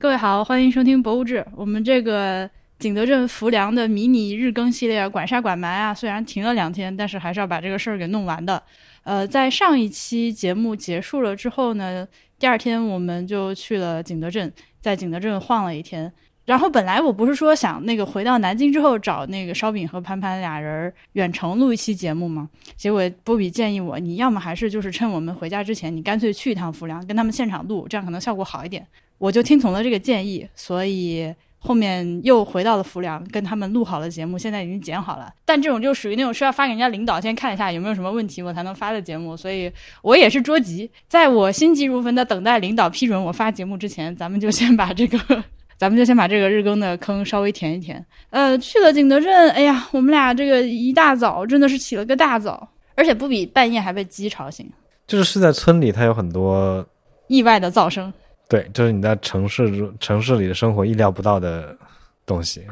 各位好，欢迎收听《博物志》。我们这个景德镇浮梁的迷你日更系列，管杀管埋啊，虽然停了两天，但是还是要把这个事儿给弄完的。呃，在上一期节目结束了之后呢，第二天我们就去了景德镇，在景德镇晃了一天。然后本来我不是说想那个回到南京之后找那个烧饼和潘潘俩人远程录一期节目吗？结果波比建议我，你要么还是就是趁我们回家之前，你干脆去一趟浮梁，跟他们现场录，这样可能效果好一点。我就听从了这个建议，所以后面又回到了浮梁，跟他们录好了节目，现在已经剪好了。但这种就属于那种需要发给人家领导先看一下有没有什么问题，我才能发的节目，所以我也是着急，在我心急如焚的等待领导批准我发节目之前，咱们就先把这个，咱们就先把这个日更的坑稍微填一填。呃，去了景德镇，哎呀，我们俩这个一大早真的是起了个大早，而且不比半夜还被鸡吵醒，就是是在村里，它有很多意外的噪声。对，就是你在城市城市里的生活意料不到的东西，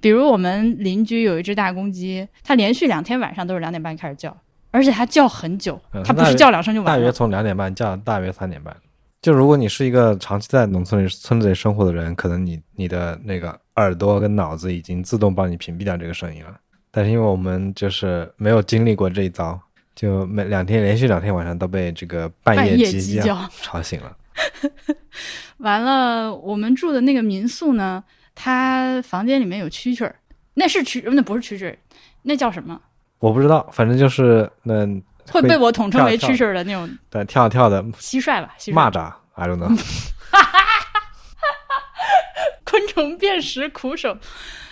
比如我们邻居有一只大公鸡，它连续两天晚上都是两点半开始叫，而且它叫很久，它不是叫两声就完了。大约从两点半叫大约三点半。就如果你是一个长期在农村里村子里生活的人，可能你你的那个耳朵跟脑子已经自动帮你屏蔽掉这个声音了。但是因为我们就是没有经历过这一遭，就每两天连续两天晚上都被这个半夜鸡叫吵醒了。完了，我们住的那个民宿呢，它房间里面有蛐蛐儿，那是蛐，那不是蛐蛐儿，那叫什么？我不知道，反正就是那会被我统称为蛐蛐儿的那种，对，跳跳的蟋蟀吧，蚂蚱，I don't know。昆虫辨识苦手，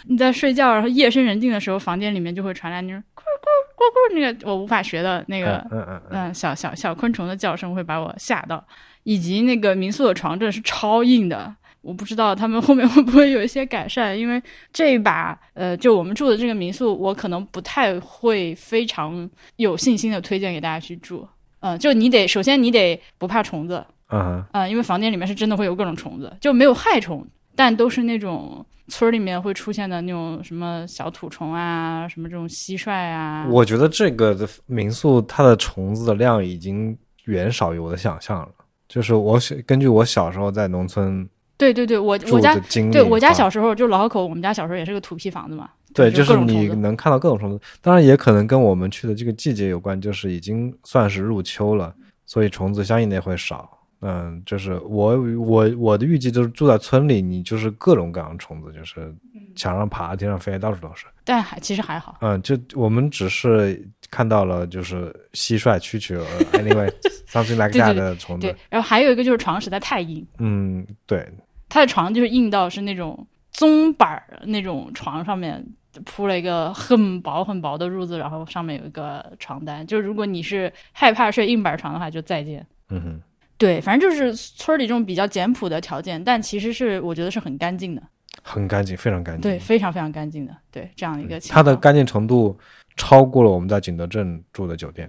你在睡觉，然后夜深人静的时候，房间里面就会传来那种咕咕咕咕那个我无法学的那个，嗯嗯嗯，小小小昆虫的叫声会把我吓到。以及那个民宿的床真的是超硬的，我不知道他们后面会不会有一些改善，因为这一把呃，就我们住的这个民宿，我可能不太会非常有信心的推荐给大家去住。嗯，就你得首先你得不怕虫子，嗯嗯，因为房间里面是真的会有各种虫子，就没有害虫，但都是那种村里面会出现的那种什么小土虫啊，什么这种蟋蟀啊。我觉得这个的民宿它的虫子的量已经远少于我的想象了。就是我小根据我小时候在农村，对对对，我我家对我家小时候就老河口，我们家小时候也是个土坯房子嘛。对，就是你能看到各种虫子，当然也可能跟我们去的这个季节有关，就是已经算是入秋了，所以虫子相应的会少。嗯，就是我我我的预计就是住在村里，你就是各种各样的虫子，就是墙上爬、天上飞，到处都是。但还其实还好。嗯，就我们只是看到了就是蟋蟀、蛐蛐，anyway something like that 的虫子。对，然后还有一个就是床实在太硬。嗯，对。他的床就是硬到是那种棕板儿那种床上面铺了一个很薄很薄的褥子，然后上面有一个床单。就如果你是害怕睡硬板床的话，就再见。嗯哼。对，反正就是村里这种比较简朴的条件，但其实是我觉得是很干净的。很干净，非常干净。对，非常非常干净的。对，这样一个情况。它的干净程度超过了我们在景德镇住的酒店。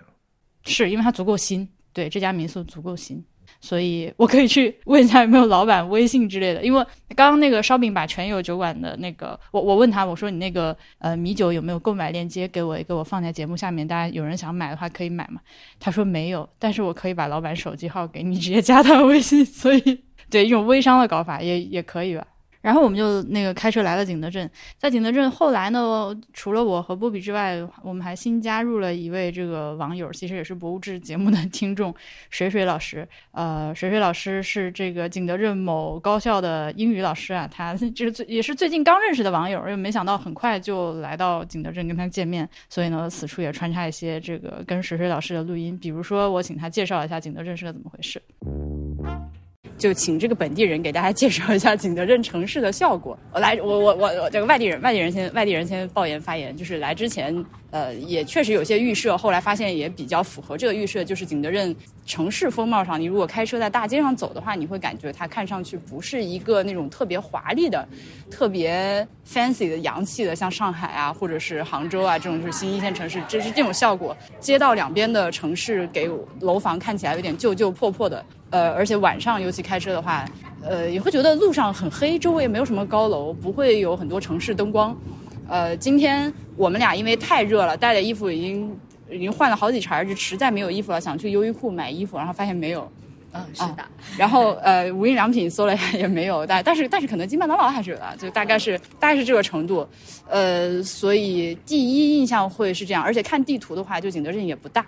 是因为它足够新，对，这家民宿足够新。所以我可以去问一下有没有老板微信之类的，因为刚刚那个烧饼把全友酒馆的那个，我我问他，我说你那个呃米酒有没有购买链接给我，给我放在节目下面，大家有人想买的话可以买嘛？他说没有，但是我可以把老板手机号给你，直接加他微信，所以对用微商的搞法也也可以吧。然后我们就那个开车来了景德镇，在景德镇后来呢，除了我和波比之外，我们还新加入了一位这个网友，其实也是博物志节目的听众，水水老师。呃，水水老师是这个景德镇某高校的英语老师啊，他就是最也是最近刚认识的网友，又没想到很快就来到景德镇跟他见面，所以呢，此处也穿插一些这个跟水水老师的录音，比如说我请他介绍一下景德镇是个怎么回事。就请这个本地人给大家介绍一下景德镇城市的效果。我来，我我我我这个外地人，外地人先，外地人先抱言发言。就是来之前，呃，也确实有些预设，后来发现也比较符合这个预设。就是景德镇城市风貌上，你如果开车在大街上走的话，你会感觉它看上去不是一个那种特别华丽的、特别 fancy 的洋气的，像上海啊，或者是杭州啊这种就是新一线城市，这是这种效果。街道两边的城市给楼房看起来有点旧旧破破的。呃，而且晚上尤其开车的话，呃，也会觉得路上很黑，周围没有什么高楼，不会有很多城市灯光。呃，今天我们俩因为太热了，带的衣服已经已经换了好几茬，就实在没有衣服了，想去优衣库买衣服，然后发现没有，嗯，是的。然后呃，无印良品搜了一下也没有，但但是但是肯德基、麦当劳还是有的，就大概是大概是这个程度。呃，所以第一印象会是这样，而且看地图的话，就景德镇也不大。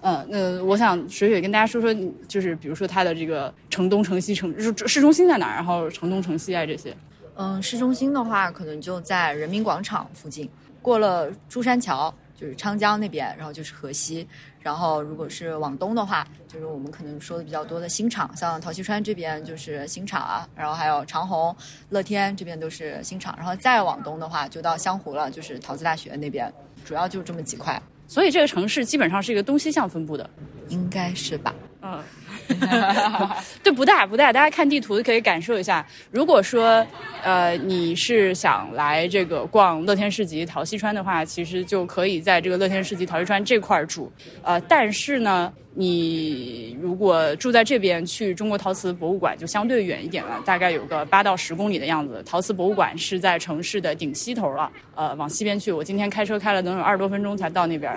嗯，那我想水水跟大家说说，就是比如说它的这个城东、城西、城市市中心在哪儿，然后城东、城西啊这些。嗯，市中心的话，可能就在人民广场附近，过了珠山桥就是昌江那边，然后就是河西。然后如果是往东的话，就是我们可能说的比较多的新厂，像陶溪川这边就是新厂啊，然后还有长虹、乐天这边都是新厂。然后再往东的话，就到湘湖了，就是陶瓷大学那边，主要就这么几块。所以这个城市基本上是一个东西向分布的，应该是吧？嗯，对，不大不大，大家看地图可以感受一下。如果说，呃，你是想来这个逛乐天市集陶溪川的话，其实就可以在这个乐天市集陶溪川这块儿住。呃，但是呢。你如果住在这边，去中国陶瓷博物馆就相对远一点了，大概有个八到十公里的样子。陶瓷博物馆是在城市的顶西头了，呃，往西边去。我今天开车开了能有二十多分钟才到那边，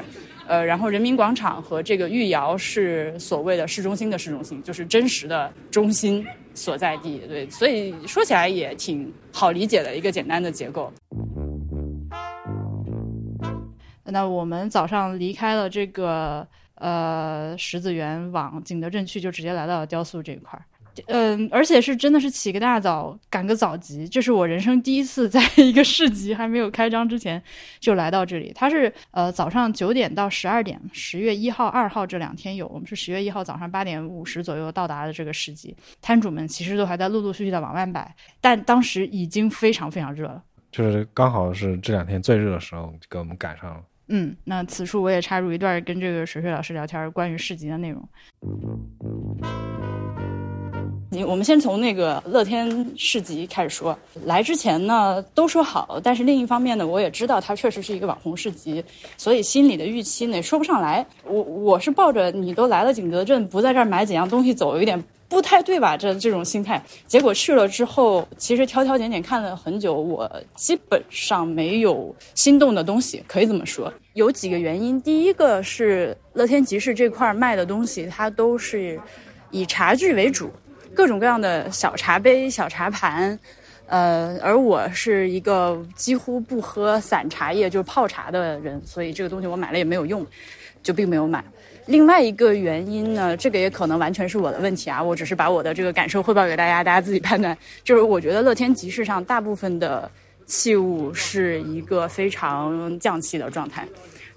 呃，然后人民广场和这个御窑是所谓的市中心的市中心，就是真实的中心所在地。对，所以说起来也挺好理解的一个简单的结构。那我们早上离开了这个。呃，石子园往景德镇去，就直接来到了雕塑这一块儿。嗯，而且是真的是起个大早，赶个早集。这是我人生第一次 在一个市集还没有开张之前就来到这里。它是呃早上九点到十二点，十月一号、二号这两天有。我们是十月一号早上八点五十左右到达的这个市集。摊主们其实都还在陆陆续续的往外摆，但当时已经非常非常热了，就是刚好是这两天最热的时候，给我们赶上了。嗯，那此处我也插入一段跟这个水水老师聊天关于市集的内容。你我们先从那个乐天市集开始说。来之前呢都说好，但是另一方面呢，我也知道它确实是一个网红市集，所以心里的预期呢说不上来。我我是抱着你都来了景德镇，不在这儿买几样东西走，有点。不太对吧？这这种心态，结果去了之后，其实挑挑拣拣看了很久，我基本上没有心动的东西，可以这么说。有几个原因，第一个是乐天集市这块卖的东西，它都是以茶具为主，各种各样的小茶杯、小茶盘，呃，而我是一个几乎不喝散茶叶，就泡茶的人，所以这个东西我买了也没有用，就并没有买。另外一个原因呢，这个也可能完全是我的问题啊，我只是把我的这个感受汇报给大家，大家自己判断。就是我觉得乐天集市上大部分的器物是一个非常匠气的状态，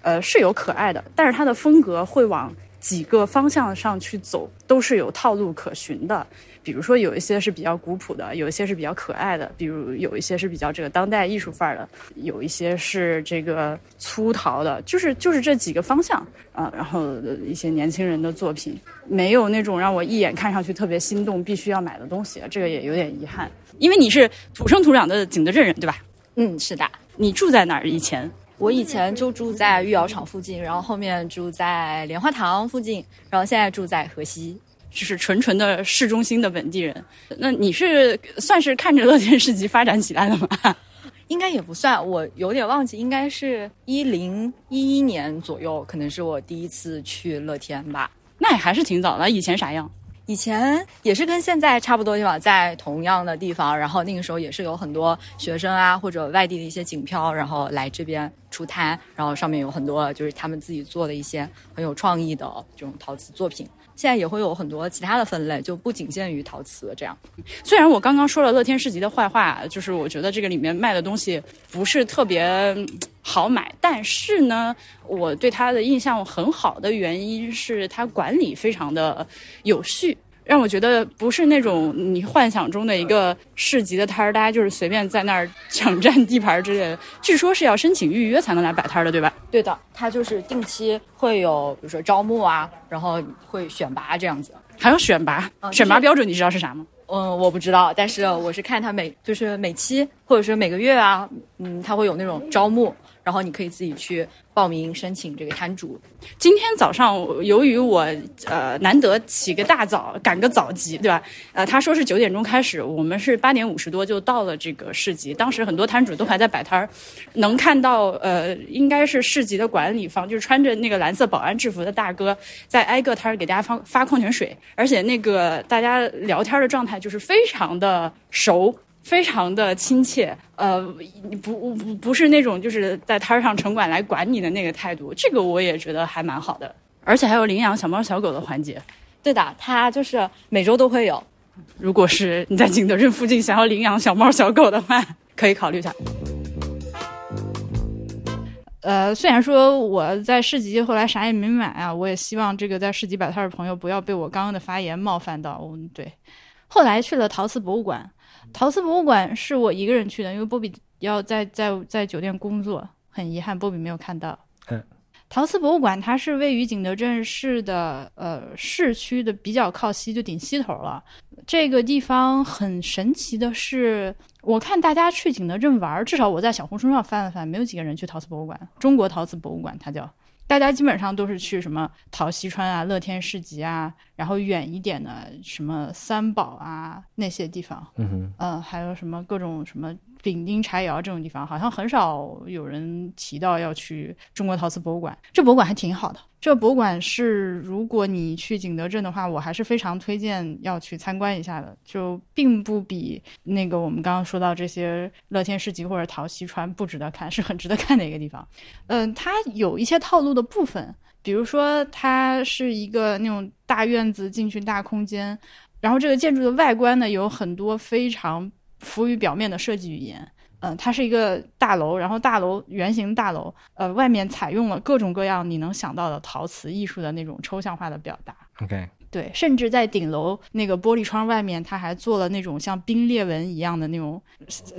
呃，是有可爱的，但是它的风格会往几个方向上去走，都是有套路可循的。比如说有一些是比较古朴的，有一些是比较可爱的，比如有一些是比较这个当代艺术范儿的，有一些是这个粗陶的，就是就是这几个方向啊。然后一些年轻人的作品，没有那种让我一眼看上去特别心动、必须要买的东西，这个也有点遗憾。因为你是土生土长的景德镇人，对吧？嗯，是的。你住在哪儿？以前我以前就住在御窑厂附近，然后后面住在莲花塘附近，然后现在住在河西。就是纯纯的市中心的本地人，那你是算是看着乐天市集发展起来的吗？应该也不算，我有点忘记，应该是一零一一年左右，可能是我第一次去乐天吧。那也还是挺早的，以前啥样？以前也是跟现在差不多地方，在同样的地方，然后那个时候也是有很多学生啊或者外地的一些景漂，然后来这边出摊，然后上面有很多就是他们自己做的一些很有创意的这种陶瓷作品。现在也会有很多其他的分类，就不仅限于陶瓷这样。虽然我刚刚说了乐天市集的坏话，就是我觉得这个里面卖的东西不是特别好买，但是呢，我对它的印象很好的原因是它管理非常的有序。让我觉得不是那种你幻想中的一个市集的摊儿，大家就是随便在那儿抢占地盘之类的。据说是要申请预约才能来摆摊儿的，对吧？对的，它就是定期会有，比如说招募啊，然后会选拔这样子。还有选拔，选拔标准你知道是啥吗？嗯，我不知道，但是我是看他每就是每期或者是每个月啊，嗯，他会有那种招募，然后你可以自己去报名申请这个摊主。今天早上，由于我呃难得起个大早，赶个早集，对吧？呃，他说是九点钟开始，我们是八点五十多就到了这个市集。当时很多摊主都还在摆摊儿，能看到呃，应该是市集的管理方，就是穿着那个蓝色保安制服的大哥，在挨个摊儿给大家发发矿泉水，而且那个大家聊天的状态就是非常的熟。非常的亲切，呃，不不不是那种就是在摊上城管来管你的那个态度，这个我也觉得还蛮好的，而且还有领养小猫小狗的环节。对的，它就是每周都会有。如果是你在景德镇附近想要领养小猫小狗的话，可以考虑一下。呃，虽然说我在市集后来啥也没买啊，我也希望这个在市集摆摊的朋友不要被我刚刚的发言冒犯到。嗯，对。后来去了陶瓷博物馆。陶瓷博物馆是我一个人去的，因为波比要在在在酒店工作，很遗憾波比没有看到。嗯，陶瓷博物馆它是位于景德镇市的呃市区的比较靠西，就顶西头了。这个地方很神奇的是，我看大家去景德镇玩，至少我在小红书上翻了翻，没有几个人去陶瓷博物馆。中国陶瓷博物馆它叫。大家基本上都是去什么陶溪川啊、乐天市集啊，然后远一点的什么三宝啊那些地方，嗯哼，呃，还有什么各种什么丙丁柴窑这种地方，好像很少有人提到要去中国陶瓷博物馆。这博物馆还挺好的。这博物馆是，如果你去景德镇的话，我还是非常推荐要去参观一下的。就并不比那个我们刚刚说到这些乐天市集或者陶溪川不值得看，是很值得看的一个地方。嗯，它有一些套路的部分，比如说它是一个那种大院子进去大空间，然后这个建筑的外观呢有很多非常浮于表面的设计语言。嗯，它是一个大楼，然后大楼圆形大楼，呃，外面采用了各种各样你能想到的陶瓷艺术的那种抽象化的表达。OK，对，甚至在顶楼那个玻璃窗外面，它还做了那种像冰裂纹一样的那种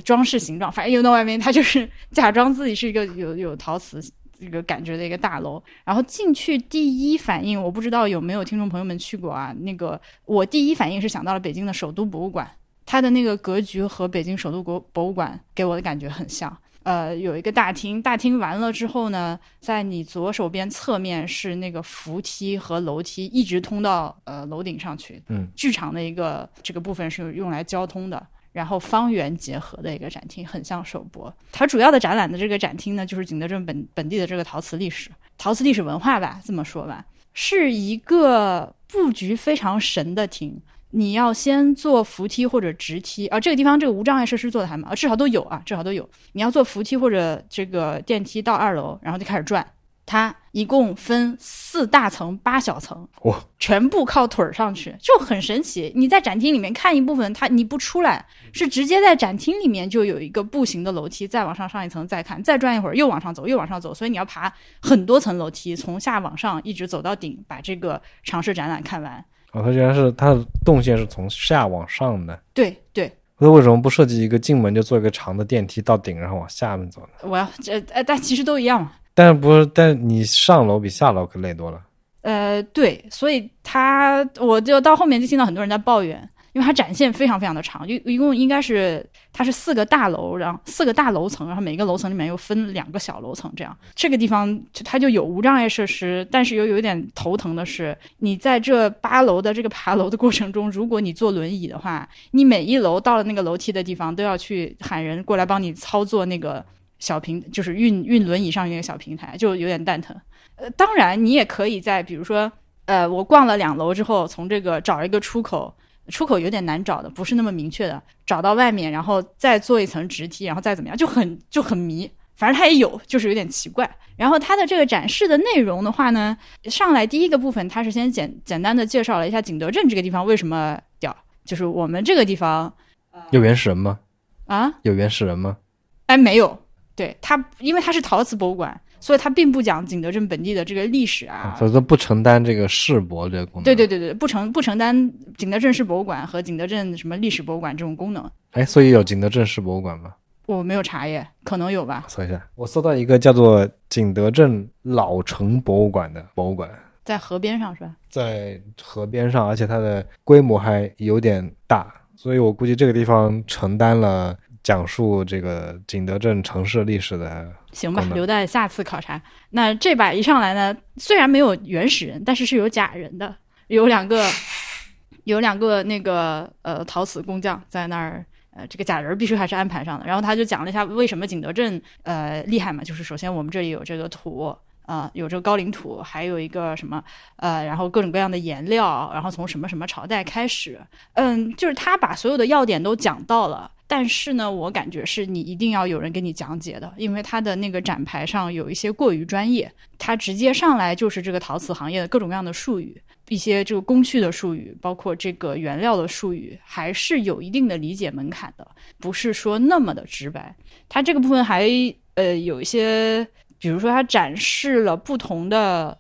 装饰形状。反正有到外面，它就是 假装自己是一个有有陶瓷这个感觉的一个大楼。然后进去第一反应，我不知道有没有听众朋友们去过啊？那个我第一反应是想到了北京的首都博物馆。它的那个格局和北京首都国博物馆给我的感觉很像。呃，有一个大厅，大厅完了之后呢，在你左手边侧面是那个扶梯和楼梯，一直通到呃楼顶上去。嗯，剧场的一个这个部分是用来交通的，然后方圆结合的一个展厅，很像首博。它主要的展览的这个展厅呢，就是景德镇本本地的这个陶瓷历史、陶瓷历史文化吧，这么说吧，是一个布局非常神的厅。你要先坐扶梯或者直梯啊，这个地方这个无障碍设施做的还蛮啊，至少都有啊，至少都有。你要坐扶梯或者这个电梯到二楼，然后就开始转。它一共分四大层、八小层，哇，全部靠腿儿上去，就很神奇。你在展厅里面看一部分，它你不出来，是直接在展厅里面就有一个步行的楼梯，再往上上一层再看，再转一会儿又往上走，又往上走，所以你要爬很多层楼梯，从下往上一直走到顶，把这个尝试展览看完。哦，它居然是它的动线是从下往上的。对对，那为什么不设计一个进门就做一个长的电梯到顶，然后往下面走呢？我要这呃，但其实都一样嘛。但是不是？但你上楼比下楼可累多了。呃，对，所以他我就到后面就听到很多人在抱怨。因为它展现非常非常的长，一一共应该是它是四个大楼，然后四个大楼层，然后每个楼层里面又分两个小楼层，这样这个地方它就有无障碍设施，但是又有点头疼的是，你在这八楼的这个爬楼的过程中，如果你坐轮椅的话，你每一楼到了那个楼梯的地方都要去喊人过来帮你操作那个小平，就是运运轮椅上那个小平台，就有点蛋疼。呃，当然你也可以在比如说，呃，我逛了两楼之后，从这个找一个出口。出口有点难找的，不是那么明确的。找到外面，然后再做一层直梯，然后再怎么样，就很就很迷。反正它也有，就是有点奇怪。然后它的这个展示的内容的话呢，上来第一个部分，它是先简简单的介绍了一下景德镇这个地方为什么屌，就是我们这个地方有原始人吗？啊，有原始人吗？哎，没有。对它，因为它是陶瓷博物馆。所以它并不讲景德镇本地的这个历史啊，所以说不承担这个世博这个功能。对对对对，不承不承担景德镇市博物馆和景德镇什么历史博物馆这种功能。哎，所以有景德镇市博物馆吗？我没有查耶，可能有吧。搜一下，我搜到一个叫做景德镇老城博物馆的博物馆，在河边上是吧？在河边上，而且它的规模还有点大，所以我估计这个地方承担了讲述这个景德镇城市历史的。行吧留待下次考察。那这把一上来呢，虽然没有原始人，但是是有假人的，有两个有两个那个呃陶瓷工匠在那儿。呃，这个假人必须还是安排上的。然后他就讲了一下为什么景德镇呃厉害嘛，就是首先我们这里有这个土，呃，有这个高岭土，还有一个什么呃，然后各种各样的颜料，然后从什么什么朝代开始，嗯，就是他把所有的要点都讲到了。但是呢，我感觉是你一定要有人给你讲解的，因为他的那个展牌上有一些过于专业，他直接上来就是这个陶瓷行业的各种各样的术语，一些这个工序的术语，包括这个原料的术语，还是有一定的理解门槛的，不是说那么的直白。它这个部分还呃有一些，比如说它展示了不同的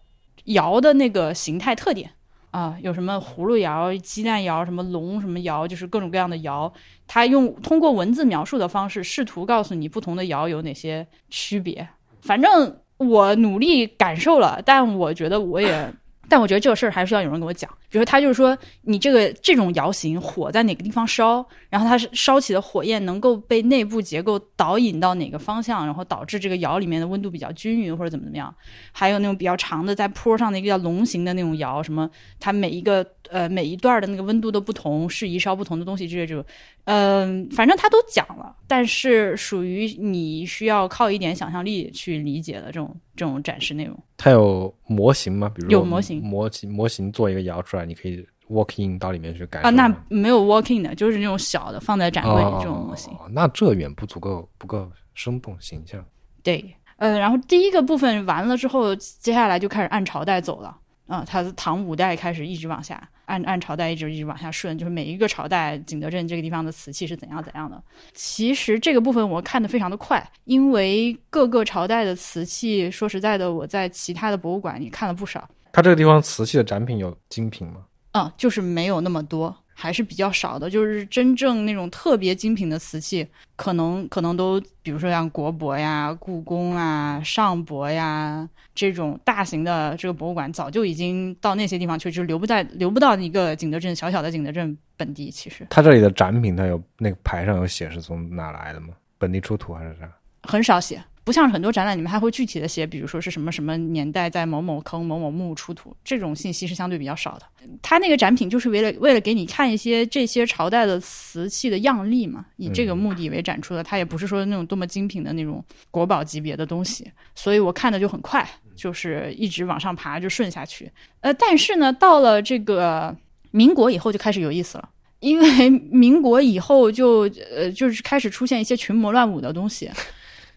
窑的那个形态特点啊，有什么葫芦窑、鸡蛋窑、什么龙什么窑，就是各种各样的窑。他用通过文字描述的方式，试图告诉你不同的窑有哪些区别。反正我努力感受了，但我觉得我也，但我觉得这个事儿还是要有人给我讲。比如说他就是说，你这个这种窑型火在哪个地方烧，然后它是烧起的火焰能够被内部结构导引到哪个方向，然后导致这个窑里面的温度比较均匀或者怎么怎么样。还有那种比较长的在坡上的一个叫龙形的那种窑，什么它每一个呃每一段的那个温度都不同，适宜烧不同的东西之类这种。嗯，反正他都讲了，但是属于你需要靠一点想象力去理解的这种这种展示内容。它有模型吗？比如有模型模型模型做一个窑出来，你可以 walk in 到里面去感受啊，那没有 walking 的，就是那种小的放在展柜里这种模型。哦，那这远不足够不够生动形象。对，呃，然后第一个部分完了之后，接下来就开始按朝代走了。啊、它唐五代开始一直往下，按按朝代一直一直往下顺，就是每一个朝代景德镇这个地方的瓷器是怎样怎样的。其实这个部分我看的非常的快，因为各个朝代的瓷器，说实在的，我在其他的博物馆也看了不少，它这个地方瓷器的展品有精品吗？嗯，就是没有那么多，还是比较少的。就是真正那种特别精品的瓷器，可能可能都，比如说像国博呀、故宫啊、上博呀这种大型的这个博物馆，早就已经到那些地方去，就留不在留不到一个景德镇小小的景德镇本地。其实它这里的展品，它有那个牌上有写是从哪来的吗？本地出土还是啥？很少写，不像很多展览里面还会具体的写，比如说是什么什么年代在某某坑某某墓出土，这种信息是相对比较少的。它那个展品就是为了为了给你看一些这些朝代的瓷器的样例嘛，以这个目的为展出的。它也不是说那种多么精品的那种国宝级别的东西，所以我看的就很快，就是一直往上爬就顺下去。呃，但是呢，到了这个民国以后就开始有意思了。因为民国以后就呃就是开始出现一些群魔乱舞的东西，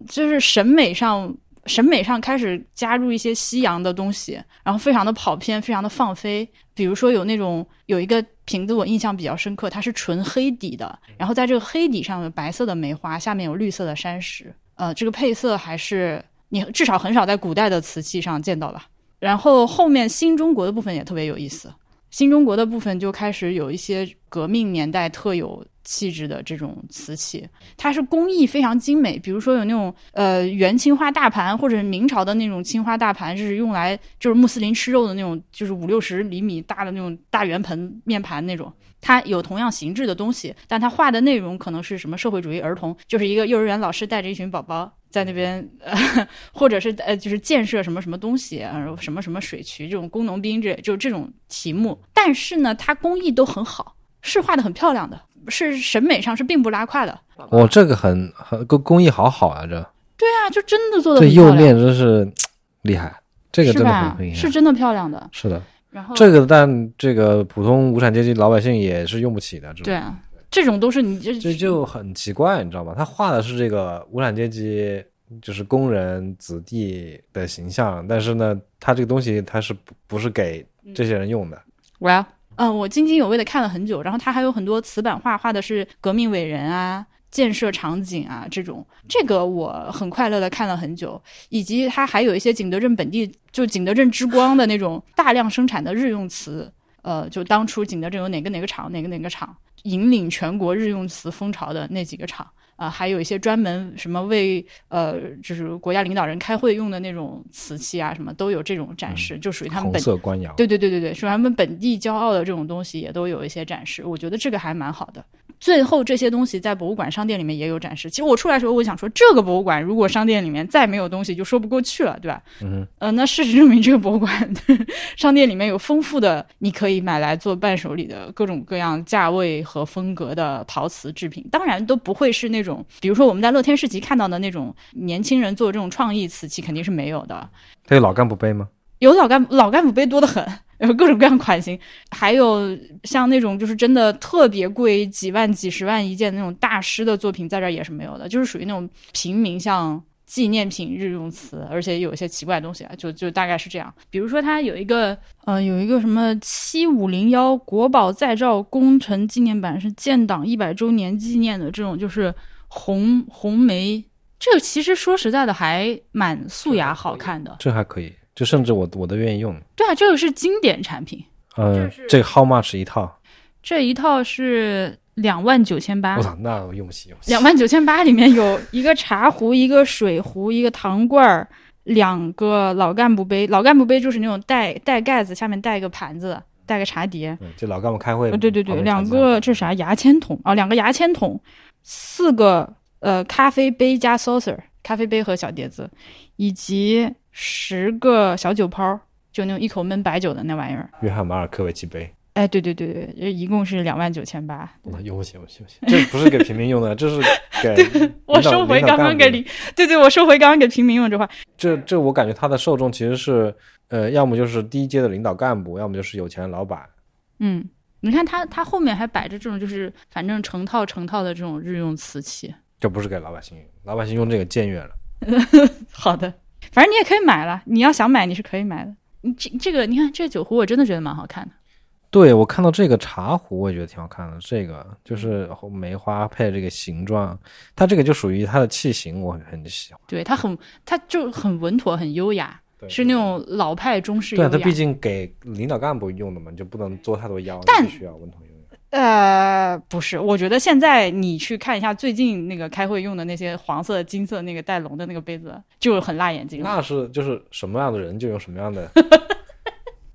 就是审美上审美上开始加入一些西洋的东西，然后非常的跑偏，非常的放飞。比如说有那种有一个瓶子我印象比较深刻，它是纯黑底的，然后在这个黑底上有白色的梅花，下面有绿色的山石，呃，这个配色还是你至少很少在古代的瓷器上见到吧。然后后面新中国的部分也特别有意思，新中国的部分就开始有一些革命年代特有气质的这种瓷器，它是工艺非常精美，比如说有那种呃元青花大盘，或者是明朝的那种青花大盘，就是用来就是穆斯林吃肉的那种，就是五六十厘米大的那种大圆盆面盘那种。它有同样形制的东西，但它画的内容可能是什么社会主义儿童，就是一个幼儿园老师带着一群宝宝在那边，呃，或者是呃，就是建设什么什么东西，呃，什么什么水渠这种工农兵这就是这种题目。但是呢，它工艺都很好，是画的很漂亮的，是审美上是并不拉胯的。哦，这个很很工工艺好好啊，这对啊，就真的做的这釉很漂亮，面真是厉害，这个真的很厉？害。是真的漂亮的。是的，然后这个但这个普通无产阶级老百姓也是用不起的，这种对啊，这种都是你这这就很奇怪，你知道吗？他画的是这个无产阶级，就是工人子弟的形象，但是呢，他这个东西他是不不是给这些人用的？Well，嗯，我津津有味的看了很久，然后它还有很多瓷板画，画的是革命伟人啊、建设场景啊这种，这个我很快乐的看了很久，以及它还有一些景德镇本地就景德镇之光的那种大量生产的日用瓷，呃，就当初景德镇有哪个哪个厂，哪个哪个厂引领全国日用瓷风潮的那几个厂。啊、还有一些专门什么为呃，就是国家领导人开会用的那种瓷器啊，什么都有这种展示，就属于他们红本色官窑，对对对对对，是他们本地骄傲的这种东西也都有一些展示，我觉得这个还蛮好的。最后这些东西在博物馆商店里面也有展示。其实我出来的时候，我想说，这个博物馆如果商店里面再没有东西，就说不过去了，对吧？嗯呃，那事实证明，这个博物馆 商店里面有丰富的你可以买来做伴手礼的各种各样价位和风格的陶瓷制品，当然都不会是那种，比如说我们在乐天市集看到的那种年轻人做这种创意瓷器，肯定是没有的。它有老干部杯吗？有老干老干部杯多得很，有各种各样款型，还有像那种就是真的特别贵，几万几十万一件那种大师的作品，在这儿也是没有的，就是属于那种平民像纪念品日用瓷，而且有一些奇怪的东西啊，就就大概是这样。比如说它有一个呃有一个什么七五零幺国宝再造工程纪念版，是建党一百周年纪念的这种，就是红红梅。这个其实说实在的，还蛮素雅好看的。这还可以，就甚至我我都愿意用。对啊，这个是经典产品。呃这个 how much 一套？这一套是两万九千八我，操，那我用不起，用不起。两万九千八里面有一个茶壶、一个水壶、一个糖罐儿、两个老干部杯。老干部杯就是那种带带盖子，下面带一个盘子，带个茶碟。嗯，就老干部开会。呃，对对对，两个这啥牙签筒啊？两个牙签筒，四个呃咖啡杯加 saucer，咖啡杯和小碟子，以及十个小酒泡，就那种一口闷白酒的那玩意儿。约翰马尔科维奇杯。哎，对对对对，这一共是两万九千八。我操，用不起，用不起，用不起。这不是给平民用的，这是 给我收回刚刚给领李，对对，我收回刚刚给平民用这话。这这我感觉他的受众其实是呃，要么就是低阶的领导干部，要么就是有钱的老板。嗯，你看他他后面还摆着这种就是反正成套成套的这种日用瓷器。这不是给老百姓用，老百姓用这个僭越了。好的，反正你也可以买了，你要想买你是可以买的。你这这个你看这个酒壶我真的觉得蛮好看的。对我看到这个茶壶，我也觉得挺好看的。这个就是梅花配这个形状，它这个就属于它的器型，我很很喜欢。对，它很它就很稳妥很优雅，是那种老派中式优对。它毕竟给领导干部用的嘛，你就不能做太多妖，但你必须要稳妥。呃，不是，我觉得现在你去看一下最近那个开会用的那些黄色、金色那个带龙的那个杯子，就很辣眼睛。那是就是什么样的人就用什么样的。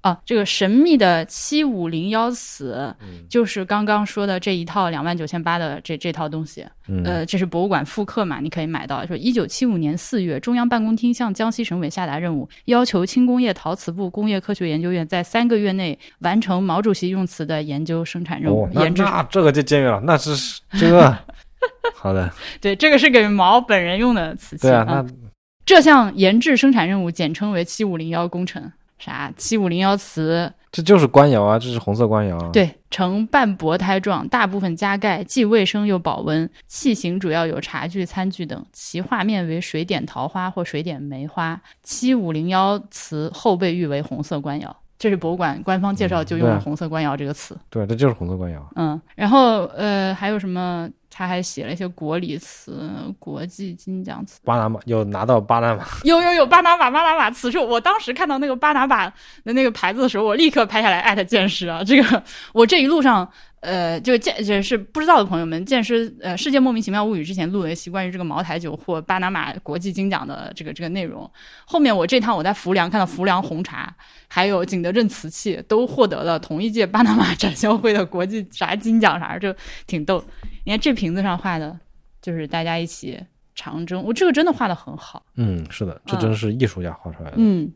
啊，这个神秘的七五零幺瓷，嗯就是刚刚说的这一套两万九千八的这这套东西。嗯呃，这是博物馆复刻嘛，你可以买到。说一九七五年四月，中央办公厅向江西省委下达任务，要求轻工业陶瓷部工业科学研究院在三个月内完成毛主席用瓷的研究生产任务。哦，那研制那这个就监狱了，那是这。好的，对，这个是给毛本人用的瓷器。对啊，嗯这项研制生产任务简称为七五零幺工程。啥？七五零幺瓷这就是官窑啊，这是红色官窑啊。，对，呈半薄胎状，大部分加盖，既卫生又保温。器型主要有茶具、餐具等，其画面为水点桃花或水点梅花。七五零幺瓷后被誉为红色官窑，这是博物馆官方介绍就用了“红色官窑”这个词。对，这就是红色官窑。嗯，然后呃，还有什么？他还写了一些国礼词、国际金奖词。巴拿马有拿到巴拿马，有有有，巴拿马巴拿马词，是，我当时看到那个巴拿马的那个牌子的时候，我立刻拍下来艾特剑师啊！这个我这一路上，呃，就见就是不知道的朋友们，剑师呃《世界莫名其妙物语》之前录了一期关于这个茅台酒获巴拿马国际金奖的这个这个内容。后面我这趟我在浮梁看到浮梁红茶，还有景德镇瓷器都获得了同一届巴拿马展销会的国际啥金奖啥，就挺逗。你看这瓶子上画的，就是大家一起长征，我这个真的画的很好。嗯，是的，这真是艺术家画出来的。嗯，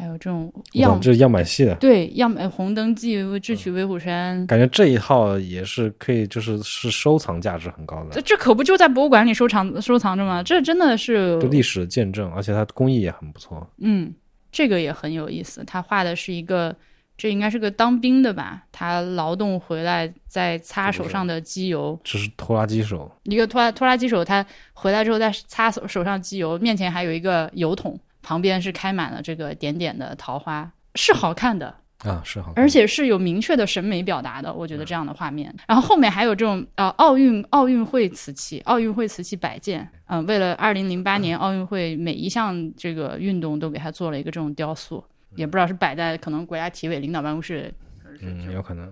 还有这种样这是样板戏的，对样板红灯记智取威虎山，感觉这一套也是可以，就是是收藏价值很高的，这这可不就在博物馆里收藏收藏着吗？这真的是就历史见证，而且它工艺也很不错。嗯，这个也很有意思。他画的是一个，这应该是个当兵的吧？他劳动回来在擦手上的机油，这是拖拉机手，一个拖拉拖拉机手，他回来之后在擦手手上机油，面前还有一个油桶，旁边是开满了这个点点的桃花，是好看的。啊，是好看，而且是有明确的审美表达的，我觉得这样的画面。然后后面还有这种呃奥运奥运会瓷器，奥运会瓷器摆件，嗯、为了二零零八年奥运会每一项这个运动都给它做了一个这种雕塑，也不知道是摆在可能国家体委领导办公室。嗯，有可能。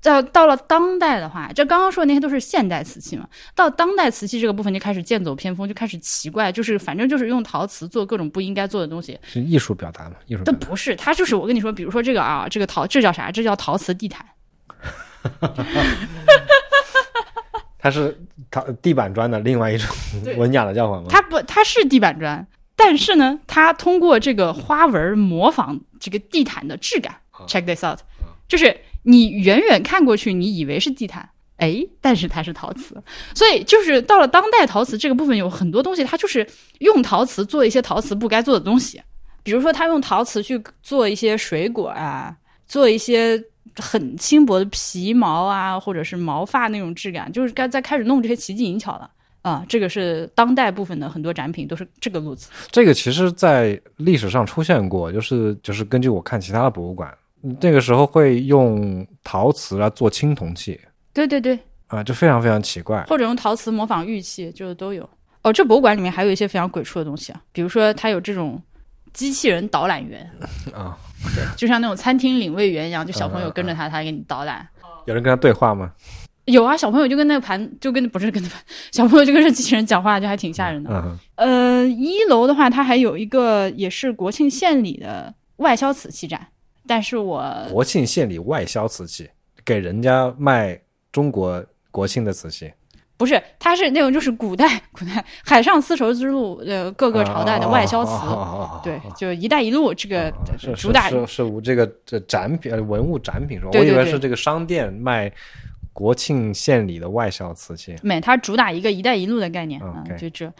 到到了当代的话，这刚刚说的那些都是现代瓷器嘛，到当代瓷器这个部分就开始剑走偏锋，就开始奇怪，就是反正就是用陶瓷做各种不应该做的东西，是艺术表达嘛？艺术表达。但不是，它就是我跟你说，比如说这个啊，这个陶，这叫啥？这叫陶瓷地毯。它是它地板砖的另外一种对文雅的叫法吗？它不，它是地板砖，但是呢，它通过这个花纹模仿这个地毯的质感。Check this out，就是你远远看过去，你以为是地毯，哎，但是它是陶瓷。所以就是到了当代陶瓷这个部分，有很多东西它就是用陶瓷做一些陶瓷不该做的东西，比如说他用陶瓷去做一些水果啊，做一些。很轻薄的皮毛啊，或者是毛发那种质感，就是该在开始弄这些奇技淫巧了啊。这个是当代部分的很多展品都是这个路子。这个其实，在历史上出现过，就是就是根据我看其他的博物馆，那个时候会用陶瓷来做青铜器对对对，啊，就非常非常奇怪。或者用陶瓷模仿玉器，就是都有。哦，这博物馆里面还有一些非常鬼畜的东西啊，比如说它有这种机器人导览员 啊，对，就像那种餐厅领位员一样，就小朋友跟着他，他给你导览。有人跟他对话吗？有啊，小朋友就跟那个盘，就跟不是跟那盘，小朋友就跟这机器人讲话，就还挺吓人的。嗯，呃，一楼的话，它还有一个也是国庆献礼的外销瓷器展，但是我国庆献礼外销瓷器，给人家卖中国国庆的瓷器。不是，它是那种就是古代古代海上丝绸之路呃各个朝代的外销瓷，哦对，就“一带一路”这个主打是是是这个这展品呃文物展品是吧？对对对我以为是这个商店卖国庆献礼的外销瓷器。没，它主打一个“一带一路”的概念啊，就这。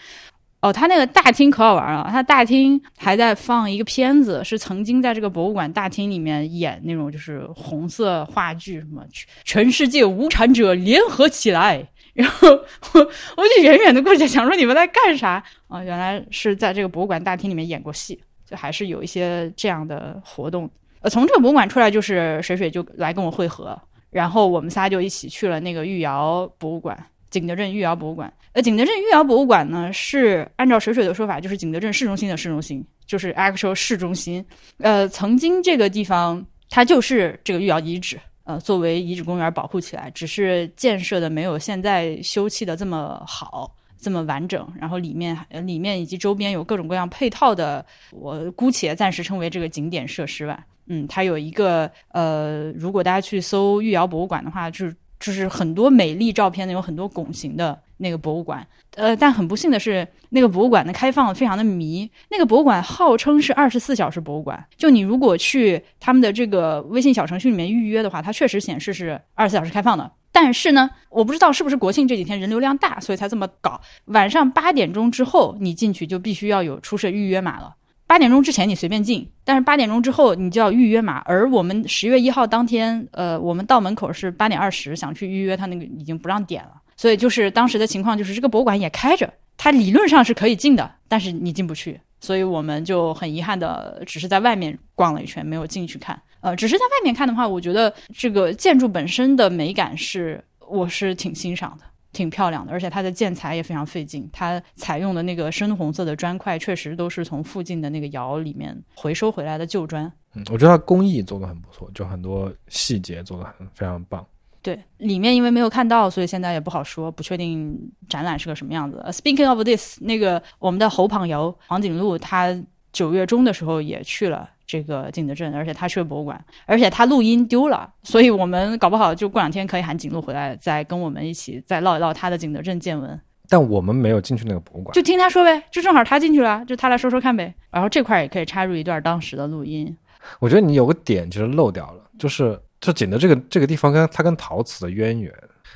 哦，他那个大厅可好玩了，他大厅还在放一个片子，是曾经在这个博物馆大厅里面演那种就是红色话剧，什么全世界无产者联合起来。然后我我就远远的过去想说你们在干啥啊？原来是在这个博物馆大厅里面演过戏，就还是有一些这样的活动。呃，从这个博物馆出来，就是水水就来跟我会合，然后我们仨就一起去了那个御窑博物馆。景德镇御窑博物馆，呃，景德镇御窑博物馆呢是按照水水的说法，就是景德镇市中心的市中心，就是 actual 市中心。呃，曾经这个地方它就是这个御窑遗址，呃，作为遗址公园保护起来，只是建设的没有现在修葺的这么好。这么完整，然后里面里面以及周边有各种各样配套的，我姑且暂时称为这个景点设施吧。嗯，它有一个呃，如果大家去搜御窑博物馆的话，就是就是很多美丽照片的，有很多拱形的那个博物馆。呃，但很不幸的是，那个博物馆的开放非常的迷。那个博物馆号称是二十四小时博物馆，就你如果去他们的这个微信小程序里面预约的话，它确实显示是二十四小时开放的。但是呢，我不知道是不是国庆这几天人流量大，所以才这么搞。晚上八点钟之后，你进去就必须要有出示预约码了。八点钟之前你随便进，但是八点钟之后你就要预约码。而我们十月一号当天，呃，我们到门口是八点二十，想去预约，他那个已经不让点了。所以就是当时的情况就是这个博物馆也开着，它理论上是可以进的，但是你进不去。所以我们就很遗憾的，只是在外面逛了一圈，没有进去看。呃，只是在外面看的话，我觉得这个建筑本身的美感是我是挺欣赏的。挺漂亮的，而且它的建材也非常费劲。它采用的那个深红色的砖块，确实都是从附近的那个窑里面回收回来的旧砖。嗯，我觉得它工艺做的很不错，就很多细节做的很非常棒。对，里面因为没有看到，所以现在也不好说，不确定展览是个什么样子。Uh, Speaking of this，那个我们的侯榜窑黄景禄，他九月中的时候也去了。这个景德镇，而且他去了博物馆，而且他录音丢了，所以我们搞不好就过两天可以喊景路回来，再跟我们一起再唠一唠他的景德镇见闻。但我们没有进去那个博物馆，就听他说呗，就正好他进去了，就他来说说看呗。然后这块也可以插入一段当时的录音。我觉得你有个点其实漏掉了，就是就景德这个这个地方跟它跟陶瓷的渊源，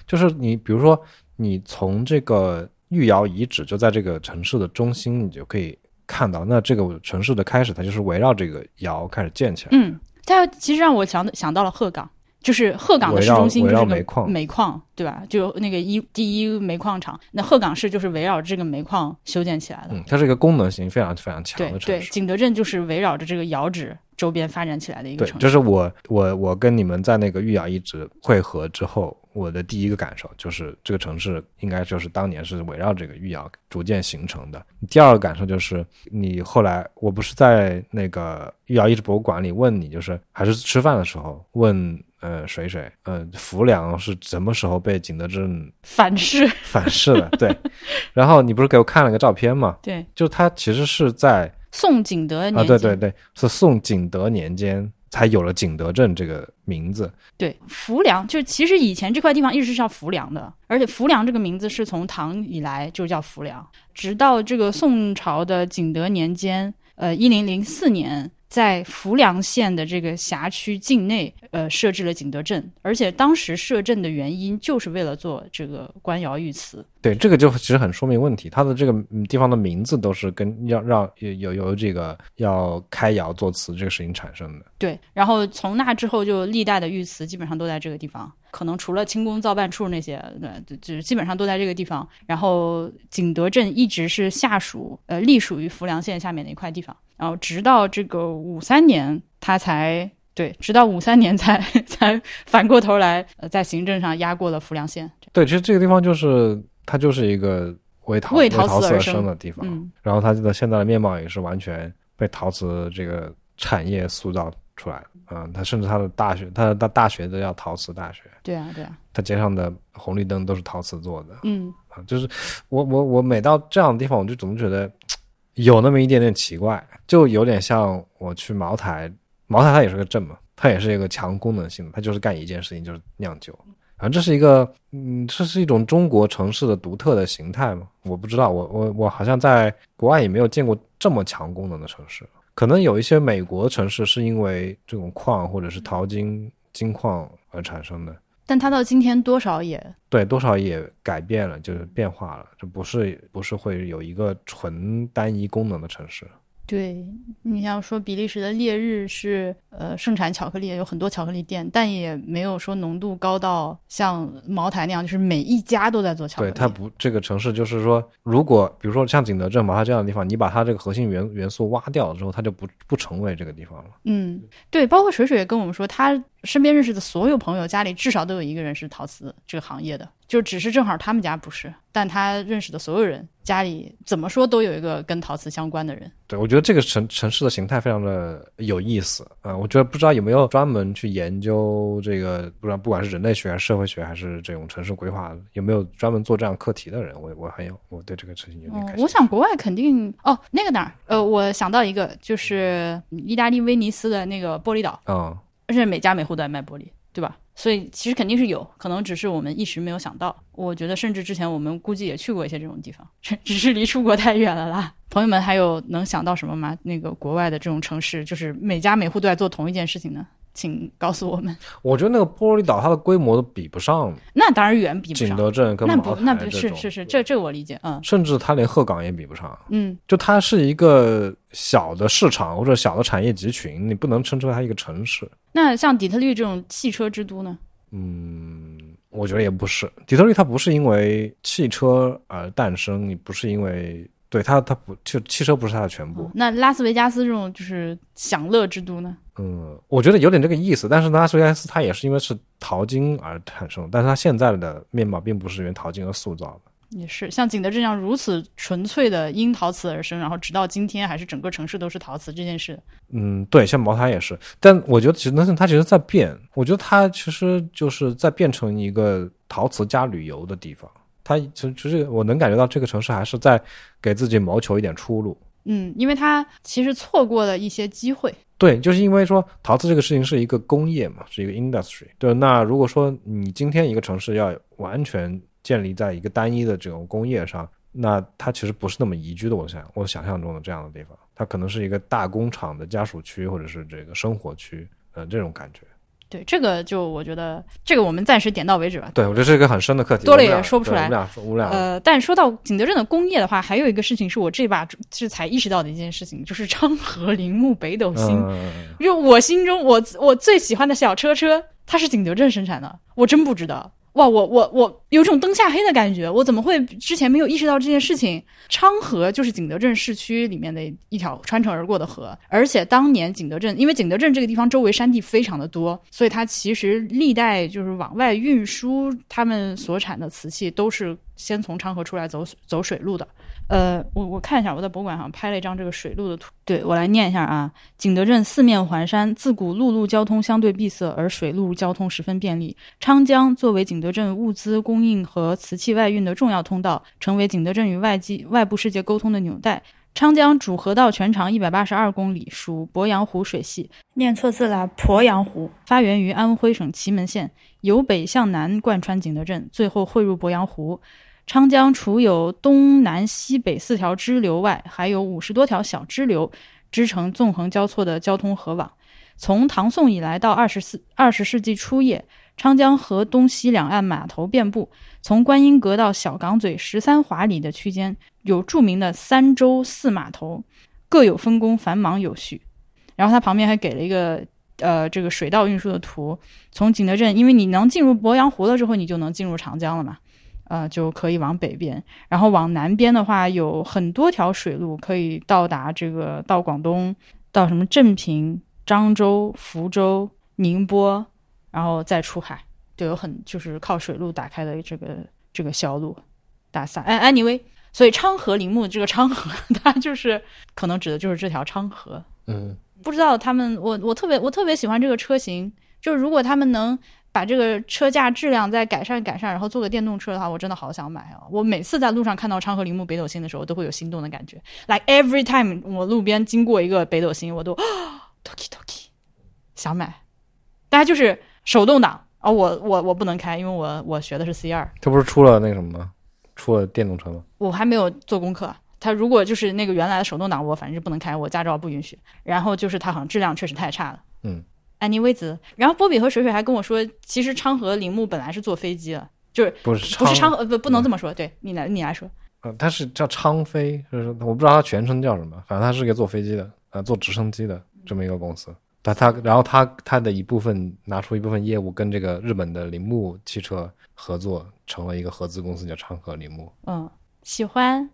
就是你比如说你从这个御窑遗址就在这个城市的中心，你就可以。看到，那这个城市的开始，它就是围绕这个窑开始建起来。嗯，它其实让我想想到了鹤岗，就是鹤岗的市中心就是个煤矿，煤矿对吧？就那个一第一煤矿厂，那鹤岗市就是围绕这个煤矿修建起来的。嗯，它是一个功能性非常非常强的城市。对对，景德镇就是围绕着这个窑址周边发展起来的一个城市。对，就是我我我跟你们在那个玉窑遗址汇合之后。我的第一个感受就是，这个城市应该就是当年是围绕这个玉窑逐渐形成的。第二个感受就是，你后来我不是在那个玉窑遗址博物馆里问你，就是还是吃饭的时候问，呃，水水，呃，浮梁是什么时候被景德镇 反噬反噬的？对。然后你不是给我看了个照片吗？对，就它其实是在宋景德年啊，对对对，是宋景德年间。才有了景德镇这个名字。对，浮梁就其实以前这块地方一直是叫浮梁的，而且浮梁这个名字是从唐以来就叫浮梁，直到这个宋朝的景德年间，呃，一零零四年。在浮梁县的这个辖区境内，呃，设置了景德镇，而且当时设镇的原因就是为了做这个官窑御瓷。对，这个就其实很说明问题，它的这个地方的名字都是跟要让有有有这个要开窑做瓷这个事情产生的。对，然后从那之后，就历代的御瓷基本上都在这个地方。可能除了清宫造办处那些，对，就是基本上都在这个地方。然后景德镇一直是下属，呃，隶属于浮梁县下面的一块地方。然后直到这个五三年，他才对，直到五三年才 才反过头来，呃，在行政上压过了浮梁县。对，其实这个地方就是它就是一个为陶为陶瓷而生的地方。嗯，然后它的现在的面貌也是完全被陶瓷这个产业塑造出来啊。嗯，他甚至他的大学，他的大大学都叫陶瓷大学。对啊，对啊。他街上的红绿灯都是陶瓷做的。嗯，啊，就是我我我每到这样的地方，我就总觉得有那么一点点奇怪，就有点像我去茅台，茅台它也是个镇嘛，它也是一个强功能性的，它就是干一件事情，就是酿酒。反正这是一个，嗯，这是一种中国城市的独特的形态嘛？我不知道，我我我好像在国外也没有见过这么强功能的城市。可能有一些美国城市是因为这种矿或者是淘金金矿而产生的，但它到今天多少也对多少也改变了，就是变化了，这不是不是会有一个纯单一功能的城市。对你要说比利时的烈日是呃盛产巧克力，有很多巧克力店，但也没有说浓度高到像茅台那样，就是每一家都在做巧克力。对，它不这个城市就是说，如果比如说像景德镇、茅台这样的地方，你把它这个核心元元素挖掉了之后，它就不不成为这个地方了。嗯，对，包括水水也跟我们说，他身边认识的所有朋友家里至少都有一个人是陶瓷这个行业的。就只是正好他们家不是，但他认识的所有人家里怎么说都有一个跟陶瓷相关的人。对，我觉得这个城城市的形态非常的有意思啊！我觉得不知道有没有专门去研究这个，不知道不管是人类学、还是社会学，还是这种城市规划，有没有专门做这样课题的人？我我很有，我对这个事情有点感兴趣。我想国外肯定哦，那个哪儿？呃，我想到一个，就是意大利威尼斯的那个玻璃岛嗯，而且每家每户都在卖玻璃，对吧？所以其实肯定是有可能，只是我们一时没有想到。我觉得甚至之前我们估计也去过一些这种地方，只是离出国太远了啦。朋友们还有能想到什么吗？那个国外的这种城市，就是每家每户都在做同一件事情呢？请告诉我们。我觉得那个玻璃岛它的规模都比不上，那当然远比不上景德镇跟那不那不是是是这这我理解嗯，甚至它连鹤岗也比不上，嗯，就它是一个小的市场或者小的产业集群，你不能称之为它一个城市。那像底特律这种汽车之都呢？嗯，我觉得也不是。底特律它不是因为汽车而诞生，也不是因为对它它不就汽车不是它的全部。那拉斯维加斯这种就是享乐之都呢？嗯，我觉得有点这个意思。但是拉斯维加斯它也是因为是淘金而产生，但是它现在的面貌并不是因为淘金而塑造的。也是像景德镇这样如此纯粹的因陶瓷而生，然后直到今天还是整个城市都是陶瓷这件事。嗯，对，像茅台也是。但我觉得景德镇它其实在变，我觉得它其实就是在变成一个陶瓷加旅游的地方。它其实我能感觉到这个城市还是在给自己谋求一点出路。嗯，因为他其实错过了一些机会。对，就是因为说陶瓷这个事情是一个工业嘛，是一个 industry。对，那如果说你今天一个城市要完全建立在一个单一的这种工业上，那它其实不是那么宜居的。我想，我想象中的这样的地方，它可能是一个大工厂的家属区，或者是这个生活区，呃，这种感觉。对，这个就我觉得，这个我们暂时点到为止吧。对，我觉得是一个很深的课题，多了也说不出来。我们俩，我们俩。呃，但说到景德镇的工业的话，还有一个事情是我这把是才意识到的一件事情，就是昌河铃木北斗星。就我心中，我我最喜欢的小车车，它是景德镇生产的，我真不知道。哇，我我我有种灯下黑的感觉，我怎么会之前没有意识到这件事情？昌河就是景德镇市区里面的一条穿城而过的河，而且当年景德镇，因为景德镇这个地方周围山地非常的多，所以它其实历代就是往外运输他们所产的瓷器，都是先从昌河出来走走水路的。呃，我我看一下，我在博物馆上拍了一张这个水路的图。对我来念一下啊，景德镇四面环山，自古陆路交通相对闭塞，而水路交通十分便利。昌江作为景德镇物资供应和瓷器外运的重要通道，成为景德镇与外界外部世界沟通的纽带。昌江主河道全长一百八十二公里，属鄱阳湖水系。念错字了，鄱阳湖。发源于安徽省祁门县，由北向南贯穿景德镇，最后汇入鄱阳湖。昌江除有东南西北四条支流外，还有五十多条小支流，织成纵横交错的交通河网。从唐宋以来到二十四二十世纪初叶，昌江河东西两岸码头遍布。从观音阁到小港嘴十三华里的区间，有著名的三洲四码头，各有分工，繁忙有序。然后它旁边还给了一个呃这个水道运输的图。从景德镇，因为你能进入鄱阳湖了之后，你就能进入长江了嘛，呃就可以往北边。然后往南边的话，有很多条水路可以到达这个到广东，到什么镇平、漳州、福州、宁波，然后再出海。就有很就是靠水路打开的这个这个销路，大赛哎，anyway，所以昌河铃木这个昌河，它就是可能指的就是这条昌河。嗯，不知道他们，我我特别我特别喜欢这个车型，就是如果他们能把这个车架质量再改善改善，然后做个电动车的话，我真的好想买啊！我每次在路上看到昌河铃木北斗星的时候，都会有心动的感觉。Like every time 我路边经过一个北斗星，我都 toki toki 想买。大家就是手动挡。哦，我我我不能开，因为我我学的是 C 二。它不是出了那个什么吗？出了电动车吗？我还没有做功课。它如果就是那个原来的手动挡，我反正是不能开，我驾照不允许。然后就是它好像质量确实太差了。嗯。安妮威子，然后波比和水水还跟我说，其实昌河铃木本来是坐飞机的，就是不是不是昌河不不能这么说，对你来你来说。呃，它是叫昌飞，就是我不知道他全称叫什么，反正他是个坐飞机的，呃，坐直升机的这么一个公司。但他，然后他他的一部分拿出一部分业务跟这个日本的铃木汽车合作，成了一个合资公司，叫昌河铃木。嗯，喜欢。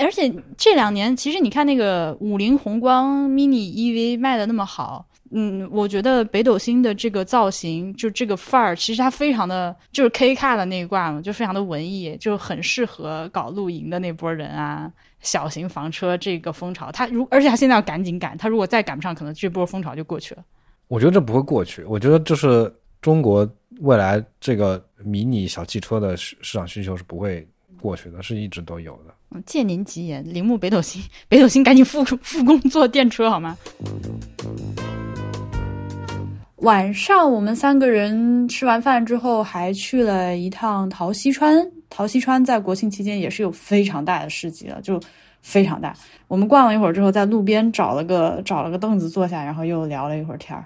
而且这两年，其实你看那个五菱宏光 mini EV 卖的那么好，嗯，我觉得北斗星的这个造型，就这个范儿，其实它非常的就是 K car 的那一挂嘛，就非常的文艺，就很适合搞露营的那波人啊。小型房车这个风潮，它如而且它现在要赶紧赶，它如果再赶不上，可能这波风潮就过去了。我觉得这不会过去，我觉得就是中国未来这个迷你小汽车的市市场需求是不会过去的，是一直都有的。嗯，借您吉言，铃木北斗星，北斗星赶紧复复工做电车好吗？晚上我们三个人吃完饭之后，还去了一趟陶溪川。陶溪川在国庆期间也是有非常大的市集的，就非常大。我们逛了一会儿之后，在路边找了个找了个凳子坐下，然后又聊了一会儿天儿。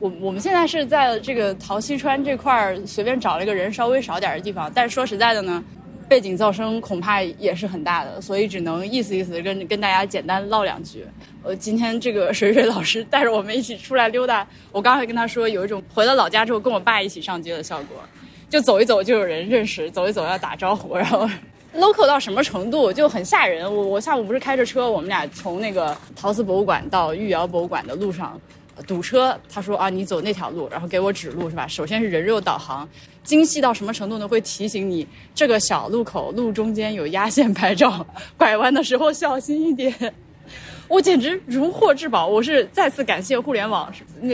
我我们现在是在这个陶溪川这块儿随便找了一个人稍微少点的地方，但是说实在的呢，背景噪声恐怕也是很大的，所以只能意思意思跟跟大家简单唠两句。呃，今天这个水水老师带着我们一起出来溜达，我刚才跟他说有一种回了老家之后跟我爸一起上街的效果。就走一走就有人认识，走一走要打招呼，然后 local 到什么程度就很吓人。我我下午不是开着车，我们俩从那个陶瓷博物馆到玉窑博物馆的路上堵车，他说啊你走那条路，然后给我指路是吧？首先是人肉导航，精细到什么程度呢？会提醒你这个小路口路中间有压线拍照，拐弯的时候小心一点。我简直如获至宝！我是再次感谢互联网，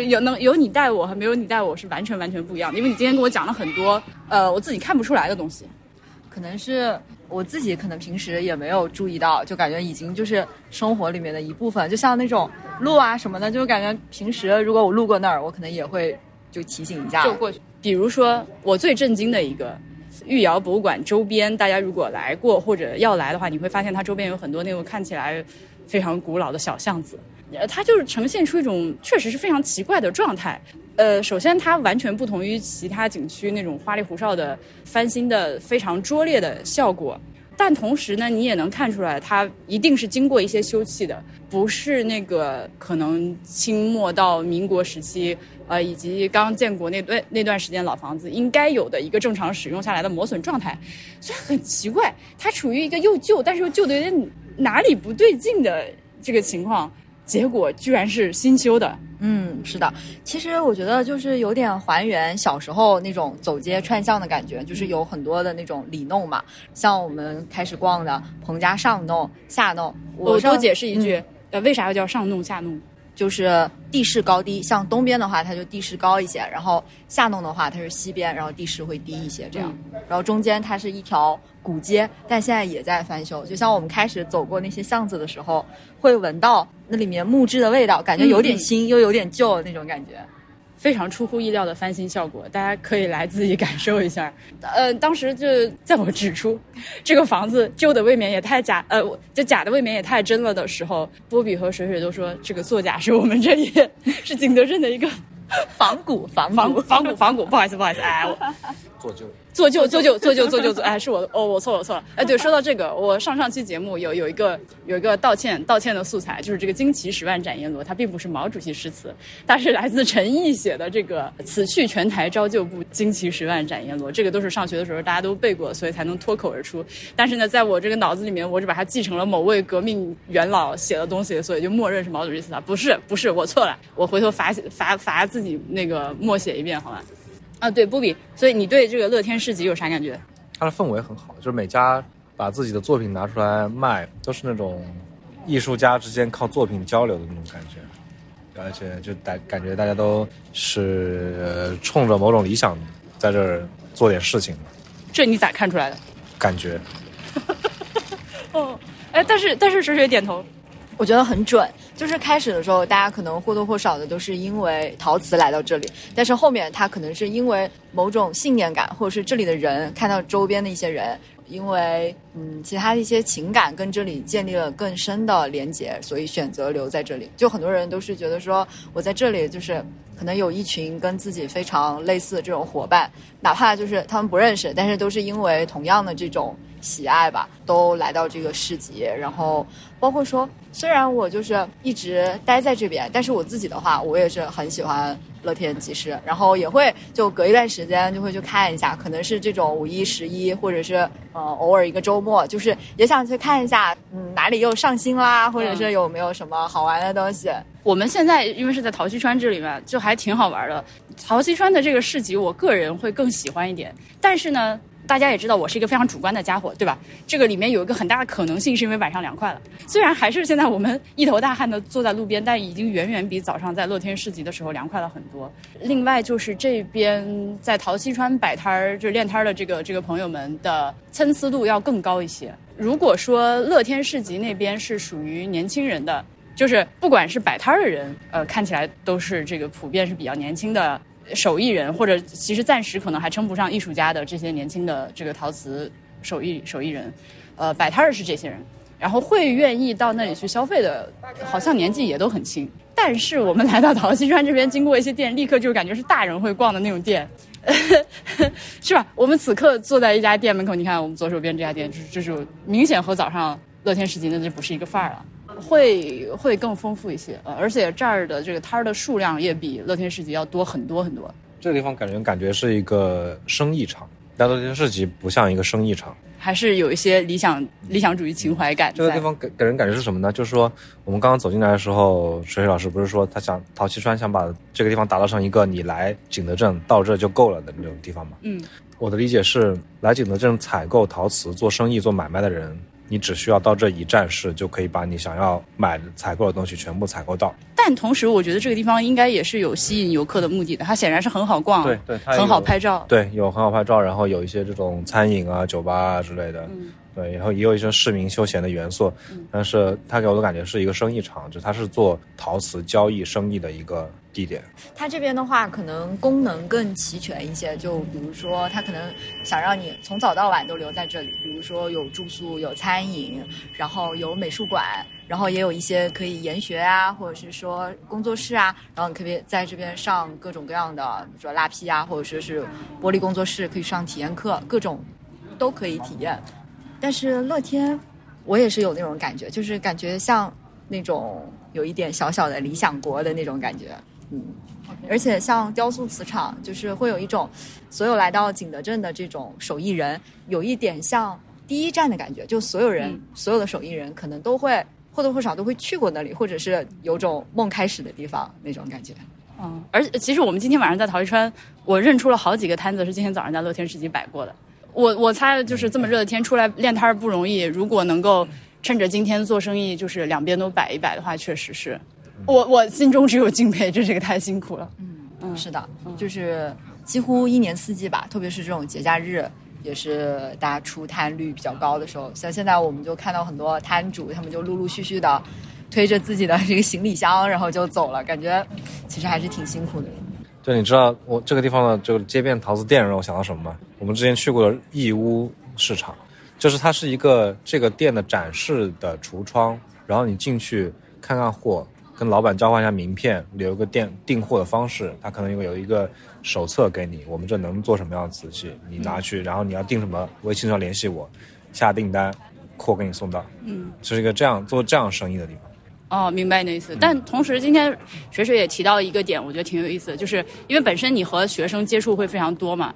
有能有你带我和没有你带我是完全完全不一样的。因为你今天跟我讲了很多，呃，我自己看不出来的东西，可能是我自己可能平时也没有注意到，就感觉已经就是生活里面的一部分。就像那种路啊什么的，就感觉平时如果我路过那儿，我可能也会就提醒一下就过去。比如说我最震惊的一个御窑博物馆周边，大家如果来过或者要来的话，你会发现它周边有很多那种看起来。非常古老的小巷子，呃，它就是呈现出一种确实是非常奇怪的状态。呃，首先它完全不同于其他景区那种花里胡哨的翻新的非常拙劣的效果，但同时呢，你也能看出来它一定是经过一些修葺的，不是那个可能清末到民国时期，呃，以及刚建国那段那段时间老房子应该有的一个正常使用下来的磨损状态，所以很奇怪，它处于一个又旧但是又旧的有点。哪里不对劲的这个情况，结果居然是新修的。嗯，是的。其实我觉得就是有点还原小时候那种走街串巷的感觉，就是有很多的那种里弄嘛。像我们开始逛的彭家上弄、下弄，我多解释一句，呃，为啥要叫上弄下弄？就是地势高低，像东边的话，它就地势高一些，然后下弄的话，它是西边，然后地势会低一些，这样。然后中间它是一条古街，但现在也在翻修。就像我们开始走过那些巷子的时候，会闻到那里面木质的味道，感觉有点新又有点旧那种感觉。非常出乎意料的翻新效果，大家可以来自己感受一下。呃，当时就在我指出这个房子旧的未免也太假，呃，就假的未免也太真了的时候，波比和水水都说这个作假是我们这里 是景德镇的一个仿古，仿仿仿古仿古，不好意思不好意思，哎，我做旧。做旧做旧做旧做旧做，哎，是我哦，我错了我错了，哎，对，说到这个，我上上期节目有有一个有一个道歉道歉的素材，就是这个惊奇十万斩阎罗，它并不是毛主席诗词，它是来自陈毅写的这个“此去全台招旧部，惊奇十万斩阎罗”，这个都是上学的时候大家都背过，所以才能脱口而出。但是呢，在我这个脑子里面，我只把它继承了某位革命元老写的东西，所以就默认是毛主席词啊，不是不是，我错了，我回头罚罚罚自己那个默写一遍，好吧？啊，对，波比，所以你对这个乐天市集有啥感觉？它的氛围很好，就是每家把自己的作品拿出来卖，都是那种艺术家之间靠作品交流的那种感觉，而且就感感觉大家都是冲着某种理想在这儿做点事情。这你咋看出来的？感觉。哦，哎，但是但是水水点头。我觉得很准，就是开始的时候，大家可能或多或少的都是因为陶瓷来到这里，但是后面他可能是因为某种信念感，或者是这里的人看到周边的一些人，因为嗯其他的一些情感跟这里建立了更深的连结，所以选择留在这里。就很多人都是觉得说，我在这里就是可能有一群跟自己非常类似的这种伙伴，哪怕就是他们不认识，但是都是因为同样的这种。喜爱吧，都来到这个市集，然后包括说，虽然我就是一直待在这边，但是我自己的话，我也是很喜欢乐天集市，然后也会就隔一段时间就会去看一下，可能是这种五一、十一，或者是呃偶尔一个周末，就是也想去看一下，嗯哪里又上新啦，或者是有没有什么好玩的东西。我们现在因为是在陶溪川这里面，就还挺好玩的。陶溪川的这个市集，我个人会更喜欢一点，但是呢。大家也知道我是一个非常主观的家伙，对吧？这个里面有一个很大的可能性，是因为晚上凉快了。虽然还是现在我们一头大汗的坐在路边，但已经远远比早上在乐天市集的时候凉快了很多。另外就是这边在陶溪川摆摊儿，就是练摊儿的这个这个朋友们的参差度要更高一些。如果说乐天市集那边是属于年轻人的，就是不管是摆摊儿的人，呃，看起来都是这个普遍是比较年轻的。手艺人或者其实暂时可能还称不上艺术家的这些年轻的这个陶瓷手艺手艺人，呃，摆摊儿是这些人，然后会愿意到那里去消费的，好像年纪也都很轻。但是我们来到陶溪川这边，经过一些店，立刻就感觉是大人会逛的那种店，是吧？我们此刻坐在一家店门口，你看我们左手边这家店，就是就是明显和早上乐天市集的就不是一个范儿了。会会更丰富一些，呃，而且这儿的这个摊儿的数量也比乐天市集要多很多很多。这个地方感觉感觉是一个生意场，但乐天市集不像一个生意场，还是有一些理想理想主义情怀感。这个地方给给人感觉是什么呢？就是说，我们刚刚走进来的时候，水水老师不是说他想陶溪川想把这个地方打造成一个你来景德镇到这就够了的那种地方吗？嗯，我的理解是，来景德镇采购陶瓷、做生意、做买卖的人。你只需要到这一站式，就可以把你想要买的采购的东西全部采购到。但同时，我觉得这个地方应该也是有吸引游客的目的的。它显然是很好逛，对对，很好拍照，对，有很好拍照，然后有一些这种餐饮啊、酒吧啊之类的。对，然后也有一些市民休闲的元素，但是它给我的感觉是一个生意场，就它是做陶瓷交易生意的一个地点。它这边的话，可能功能更齐全一些，就比如说，它可能想让你从早到晚都留在这里，比如说有住宿、有餐饮，然后有美术馆，然后也有一些可以研学啊，或者是说工作室啊，然后你可以在这边上各种各样的，比如说拉坯啊，或者说是玻璃工作室，可以上体验课，各种都可以体验。但是乐天，我也是有那种感觉，就是感觉像那种有一点小小的理想国的那种感觉，嗯，而且像雕塑瓷厂，就是会有一种所有来到景德镇的这种手艺人，有一点像第一站的感觉，就所有人所有的手艺人可能都会或多或少都会去过那里，或者是有种梦开始的地方那种感觉。嗯，而其实我们今天晚上在陶溪川，我认出了好几个摊子是今天早上在乐天市集摆过的。我我猜就是这么热的天出来练摊儿不容易，如果能够趁着今天做生意，就是两边都摆一摆的话，确实是。我我心中只有敬佩，这这个太辛苦了。嗯，是的，就是几乎一年四季吧，特别是这种节假日，也是大家出摊率比较高的时候。像现在我们就看到很多摊主，他们就陆陆续续的推着自己的这个行李箱，然后就走了，感觉其实还是挺辛苦的。就你知道我这个地方的这个街边陶瓷店让我想到什么吗？我们之前去过的义乌市场，就是它是一个这个店的展示的橱窗，然后你进去看看货，跟老板交换一下名片，留个店订货的方式，他可能有有一个手册给你，我们这能做什么样的瓷器，你拿去，然后你要订什么，微信上联系我，下订单，货给你送到，嗯，是一个这样做这样生意的地方。哦，明白你的意思。但同时，今天水水也提到一个点，我觉得挺有意思的，就是因为本身你和学生接触会非常多嘛。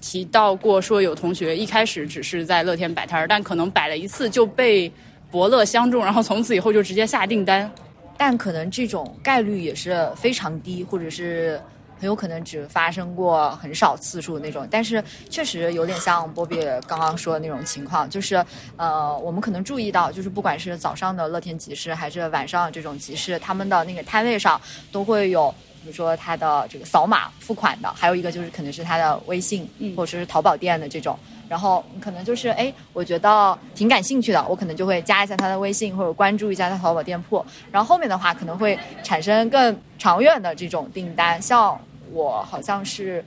提到过说有同学一开始只是在乐天摆摊儿，但可能摆了一次就被伯乐相中，然后从此以后就直接下订单。但可能这种概率也是非常低，或者是很有可能只发生过很少次数那种。但是确实有点像波比刚刚说的那种情况，就是呃，我们可能注意到，就是不管是早上的乐天集市，还是晚上这种集市，他们的那个摊位上都会有。比如说他的这个扫码付款的，还有一个就是可能是他的微信，或者是淘宝店的这种。然后可能就是哎，我觉得挺感兴趣的，我可能就会加一下他的微信，或者关注一下他淘宝店铺。然后后面的话可能会产生更长远的这种订单。像我好像是，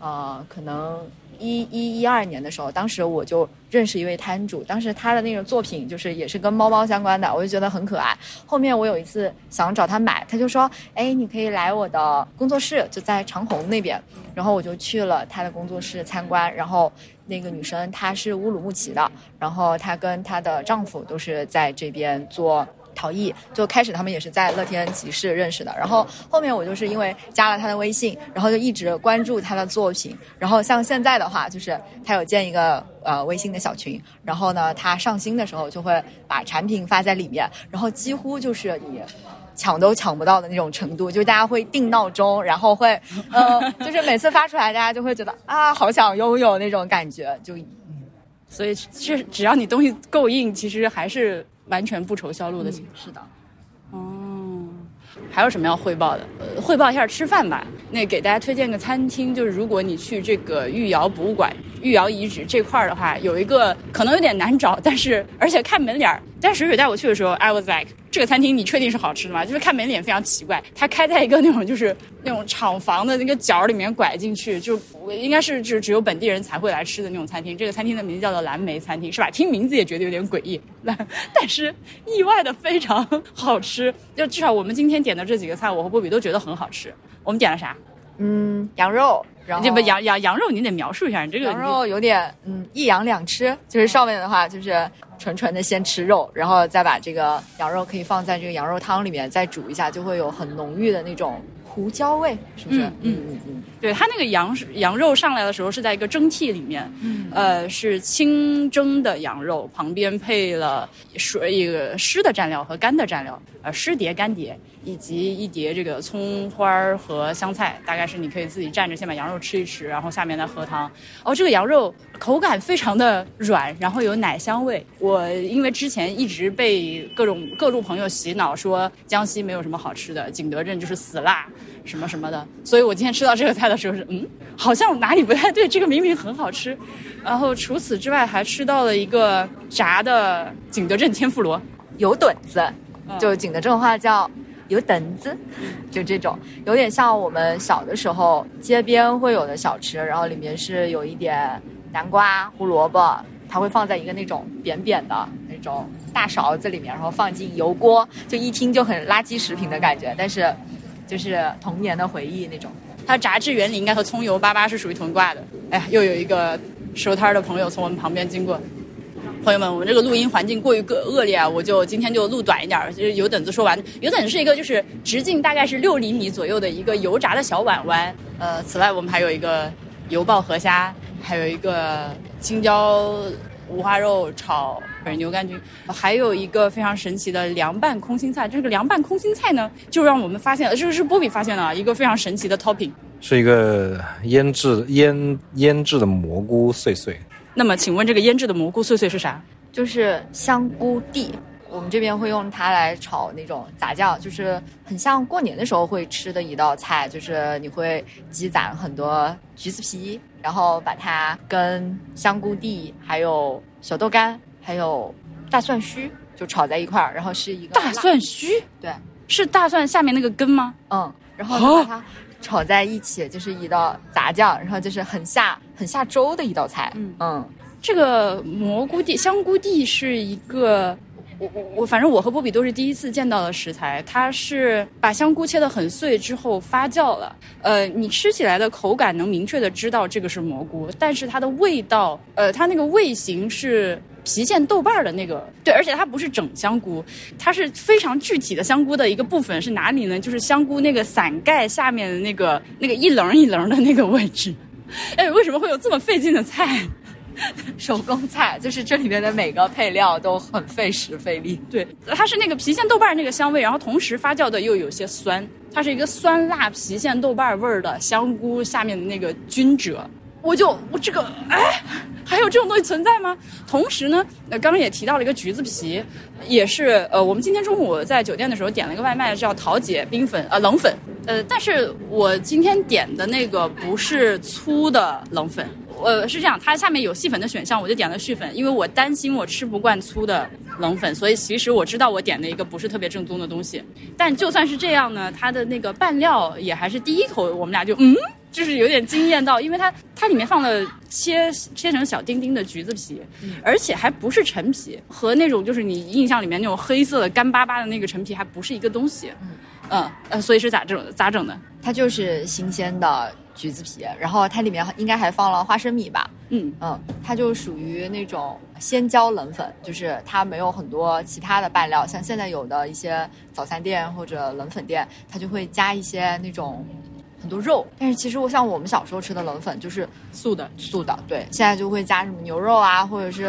呃，可能一一一二年的时候，当时我就认识一位摊主，当时他的那个作品就是也是跟猫猫相关的，我就觉得很可爱。后面我有一次想找他买，他就说，哎，你可以来我的工作室，就在长虹那边。然后我就去了他的工作室参观，然后那个女生她是乌鲁木齐的，然后她跟她的丈夫都是在这边做陶艺，就开始他们也是在乐天集市认识的，然后后面我就是因为加了他的微信，然后就一直关注他的作品，然后像现在的话，就是他有建一个呃微信的小群，然后呢，他上新的时候就会把产品发在里面，然后几乎就是你。抢都抢不到的那种程度，就大家会定闹钟，然后会，呃，就是每次发出来，大家就会觉得啊，好想拥有那种感觉，就，所以是只要你东西够硬，其实还是完全不愁销路的情况。是的，哦，还有什么要汇报的？呃，汇报一下吃饭吧。那给大家推荐个餐厅，就是如果你去这个御窑博物馆、御窑遗址这块儿的话，有一个可能有点难找，但是而且看门脸儿。但水水带我去的时候，I was like，这个餐厅你确定是好吃的吗？就是看门脸非常奇怪，它开在一个那种就是那种厂房的那个角里面拐进去，就应该是只只有本地人才会来吃的那种餐厅。这个餐厅的名字叫做蓝莓餐厅，是吧？听名字也觉得有点诡异，但是意外的非常 好吃。就至少我们今天点的这几个菜，我和波比都觉得很好吃。我们点了啥？嗯，羊肉，然后这不羊羊羊肉，你得描述一下，你这个羊肉有点嗯一羊两吃，就是上面的话就是纯纯的先吃肉，然后再把这个羊肉可以放在这个羊肉汤里面再煮一下，就会有很浓郁的那种胡椒味，是不是？嗯嗯嗯嗯，对，它那个羊羊肉上来的时候是在一个蒸屉里面，嗯呃，是清蒸的羊肉，旁边配了水一个湿的蘸料和干的蘸料，呃，湿碟干碟。以及一碟这个葱花儿和香菜，大概是你可以自己蘸着先把羊肉吃一吃，然后下面再喝汤。哦，这个羊肉口感非常的软，然后有奶香味。我因为之前一直被各种各路朋友洗脑说江西没有什么好吃的，景德镇就是死辣什么什么的，所以我今天吃到这个菜的时候是嗯，好像哪里不太对，这个明明很好吃。然后除此之外还吃到了一个炸的景德镇天妇罗，油墩子，就景德镇话叫。有墩子，就这种有点像我们小的时候街边会有的小吃，然后里面是有一点南瓜、胡萝卜，它会放在一个那种扁扁的那种大勺子里面，然后放进油锅，就一听就很垃圾食品的感觉，但是就是童年的回忆那种。它炸制原理应该和葱油粑粑是属于同挂的。哎呀，又有一个收摊的朋友从我们旁边经过。朋友们，我们这个录音环境过于恶恶劣啊，我就今天就录短一点。就是油等子说完，油等子是一个就是直径大概是六厘米左右的一个油炸的小碗碗。呃，此外我们还有一个油爆河虾，还有一个青椒五花肉炒牛肝菌，还有一个非常神奇的凉拌空心菜。这个凉拌空心菜呢，就让我们发现了，这个是波比发现了一个非常神奇的 topping，是一个腌制腌腌制的蘑菇碎碎。那么，请问这个腌制的蘑菇碎碎是啥？就是香菇蒂。我们这边会用它来炒那种杂酱，就是很像过年的时候会吃的一道菜，就是你会积攒很多橘子皮，然后把它跟香菇蒂、还有小豆干、还有大蒜须就炒在一块儿，然后是一个大蒜须对，是大蒜下面那个根吗？嗯，然后把它炒在一起，就是一道杂酱，然后就是很下很下粥的一道菜。嗯嗯这个蘑菇地、香菇地是一个，我我我，反正我和波比都是第一次见到的食材。它是把香菇切得很碎之后发酵了，呃，你吃起来的口感能明确的知道这个是蘑菇，但是它的味道，呃，它那个味型是。郫县豆瓣儿的那个，对，而且它不是整香菇，它是非常具体的香菇的一个部分是哪里呢？就是香菇那个伞盖下面的那个那个一棱一棱的那个位置。哎，为什么会有这么费劲的菜？手工菜就是这里面的每个配料都很费时费力。对，它是那个郫县豆瓣儿那个香味，然后同时发酵的又有些酸，它是一个酸辣郫县豆瓣味儿的香菇下面的那个菌褶。我就我这个哎，还有这种东西存在吗？同时呢，呃，刚刚也提到了一个橘子皮，也是呃，我们今天中午在酒店的时候点了一个外卖，叫桃姐冰粉呃冷粉，呃，但是我今天点的那个不是粗的冷粉。呃，是这样，它下面有细粉的选项，我就点了细粉，因为我担心我吃不惯粗的冷粉，所以其实我知道我点了一个不是特别正宗的东西。但就算是这样呢，它的那个拌料也还是第一口我们俩就嗯，就是有点惊艳到，因为它它里面放了切切成小丁丁的橘子皮，而且还不是陈皮，和那种就是你印象里面那种黑色的干巴巴的那个陈皮还不是一个东西。嗯呃，所以是咋整咋整的？它就是新鲜的橘子皮，然后它里面应该还放了花生米吧？嗯嗯，它就属于那种鲜椒冷粉，就是它没有很多其他的拌料，像现在有的一些早餐店或者冷粉店，它就会加一些那种很多肉。但是其实我像我们小时候吃的冷粉就是素的。素的，对，现在就会加什么牛肉啊，或者是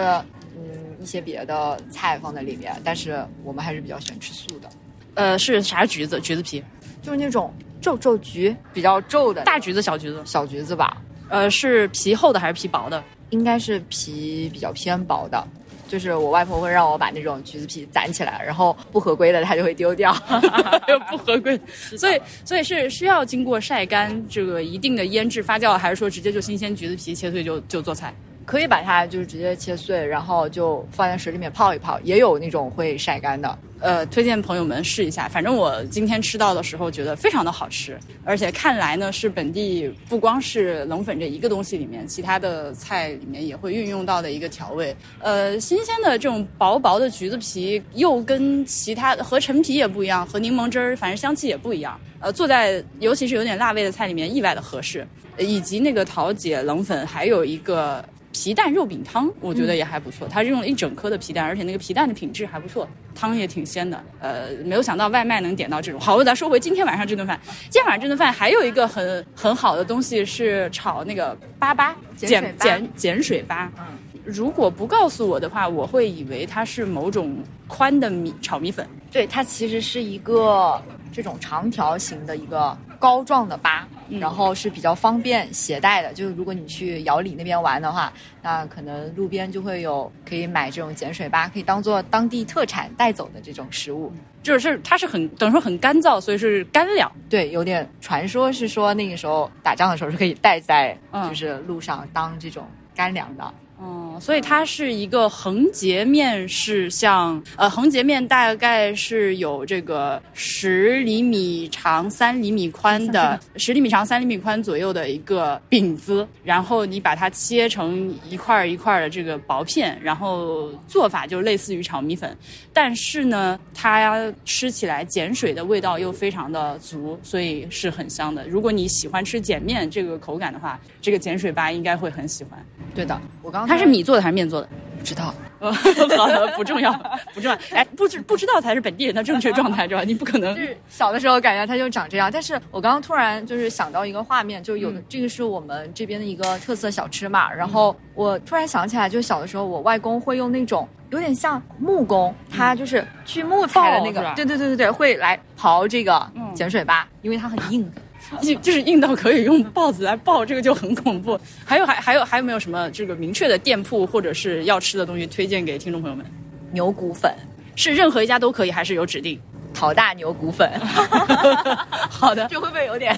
嗯一些别的菜放在里面，但是我们还是比较喜欢吃素的，呃，是啥橘子？橘子皮，就是那种皱皱橘，比较皱的大橘子、小橘子？小橘子吧，呃，是皮厚的还是皮薄的？应该是皮比较偏薄的。就是我外婆会让我把那种橘子皮攒起来，然后不合规的她就会丢掉。又不合规，所以所以是需要经过晒干这个一定的腌制发酵，还是说直接就新鲜橘子皮切碎就就做菜？可以把它就是直接切碎，然后就放在水里面泡一泡，也有那种会晒干的。呃，推荐朋友们试一下。反正我今天吃到的时候觉得非常的好吃，而且看来呢是本地不光是冷粉这一个东西里面，其他的菜里面也会运用到的一个调味。呃，新鲜的这种薄薄的橘子皮，又跟其他和陈皮也不一样，和柠檬汁儿反正香气也不一样。呃，做在尤其是有点辣味的菜里面意外的合适，以及那个桃姐冷粉还有一个。皮蛋肉饼汤，我觉得也还不错。它是用了一整颗的皮蛋，而且那个皮蛋的品质还不错，汤也挺鲜的。呃，没有想到外卖能点到这种。好，我再说回今天晚上这顿饭。今天晚上这顿饭还有一个很很好的东西是炒那个粑粑，碱碱碱水粑。嗯，如果不告诉我的话，我会以为它是某种宽的米炒米粉。对，它其实是一个这种长条形的一个膏状的粑，嗯然后是比较方便携带的。就是如果你去瑶里那边玩的话，那可能路边就会有可以买这种碱水粑，可以当做当地特产带走的这种食物。就是它是很等于说很干燥，所以是干粮。对，有点传说是说那个时候打仗的时候是可以带在嗯就是路上当这种干粮的。哦，所以它是一个横截面，是像呃横截面大概是有这个十厘米长、三厘米宽的，十厘米长、三厘米宽左右的一个饼子，然后你把它切成一块儿一块儿的这个薄片，然后做法就类似于炒米粉，但是呢，它吃起来碱水的味道又非常的足，所以是很香的。如果你喜欢吃碱面这个口感的话，这个碱水粑应该会很喜欢。对的，我刚刚它是米做的还是面做的？不知道。好的，不重要，不重要。哎，不知不知道才是本地人的正确状态，是吧？你不可能就是小的时候感觉它就长这样，但是我刚刚突然就是想到一个画面，就有的、嗯这个是我们这边的一个特色小吃嘛，然后我突然想起来，就小的时候我外公会用那种有点像木工，他就是锯木材的那个，对对对对对，会来刨这个嗯碱水粑，因为它很硬。就 就是硬到可以用报纸来报，这个就很恐怖。还有还还有还有没有什么这个明确的店铺或者是要吃的东西推荐给听众朋友们？牛骨粉，是任何一家都可以，还是有指定？陶大牛骨粉，好的，这会不会有点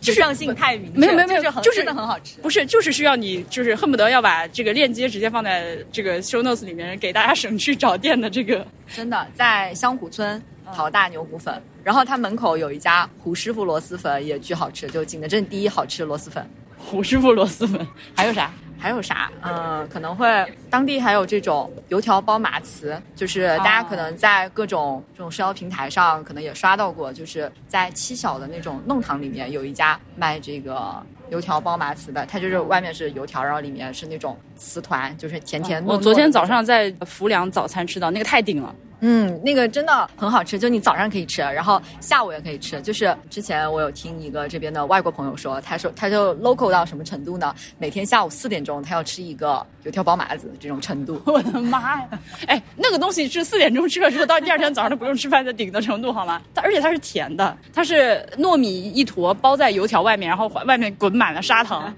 指向性太明确？没有没有没有就是真的很好吃。不是，就是需要你，就是恨不得要把这个链接直接放在这个 show notes 里面，给大家省去找店的这个。真的在香湖村陶大牛骨粉，然后他门口有一家胡师傅螺蛳粉也巨好吃，就景德镇第一好吃螺蛳粉。胡师傅螺蛳粉，还有啥？还有啥？嗯，可能会当地还有这种油条包马糍，就是大家可能在各种这种社交平台上可能也刷到过，就是在七小的那种弄堂里面有一家卖这个油条包马糍的，它就是外面是油条，然后里面是那种糍团，就是甜甜糯糯的我昨天早上在浮梁早餐吃到那个太顶了。嗯，那个真的很好吃，就你早上可以吃，然后下午也可以吃。就是之前我有听一个这边的外国朋友说，他说他就 local 到什么程度呢？每天下午四点钟他要吃一个油条包麻子这种程度。我的妈呀！哎，那个东西是四点钟吃了之后，到第二天早上都不用吃饭的顶的程度，好吗？它而且它是甜的，它是糯米一坨包在油条外面，然后外面滚满了砂糖，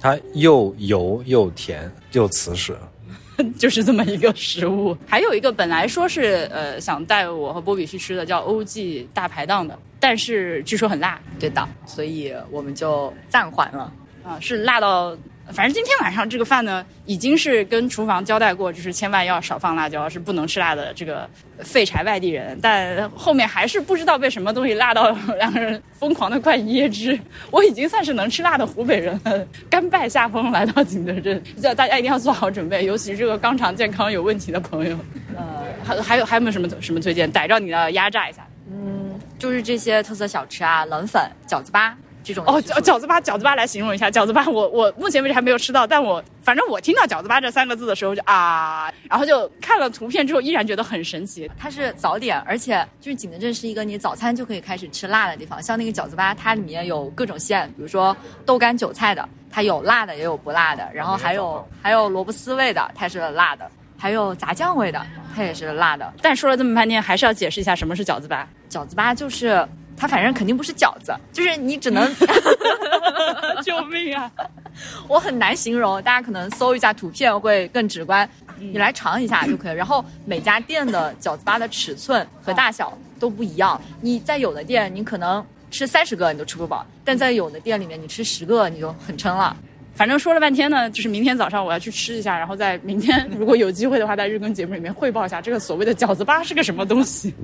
它又油又甜又瓷实。就是这么一个食物。还有一个本来说是呃想带我和波比去吃的，叫欧记大排档的，但是据说很辣对的，所以我们就暂缓了。啊，是辣到。反正今天晚上这个饭呢，已经是跟厨房交代过，就是千万要少放辣椒，是不能吃辣的。这个废柴外地人，但后面还是不知道被什么东西辣到两个人疯狂的快噎之。我已经算是能吃辣的湖北人了，甘拜下风来到景德镇，叫大家一定要做好准备，尤其是这个肛肠健康有问题的朋友。呃，还还有还有没有什么什么推荐？逮着你的压榨一下。嗯，就是这些特色小吃啊，冷粉、饺子粑这种。哦，饺饺子吧，饺子吧来形容一下。饺子吧，我我目前为止还没有吃到，但我反正我听到饺子吧这三个字的时候就啊，然后就看了图片之后，依然觉得很神奇。它是早点，而且就是景德镇是一个你早餐就可以开始吃辣的地方。像那个饺子吧，它里面有各种馅，比如说豆干韭菜的，它有辣的也有不辣的，然后还有还有萝卜丝味的，它是辣的，还有炸酱味的，它也是辣的。但说了这么半天，还是要解释一下什么是饺子吧。饺子吧就是它，反正肯定不是饺子，就是你只能 救命啊！我很难形容，大家可能搜一下图片会更直观。你来尝一下就可以。然后每家店的饺子吧的尺寸和大小都不一样。你在有的店，你可能吃三十个你都吃不饱，但在有的店里面，你吃十个你就很撑了。反正说了半天呢，就是明天早上我要去吃一下，然后在明天如果有机会的话，在日更节目里面汇报一下这个所谓的饺子吧是个什么东西。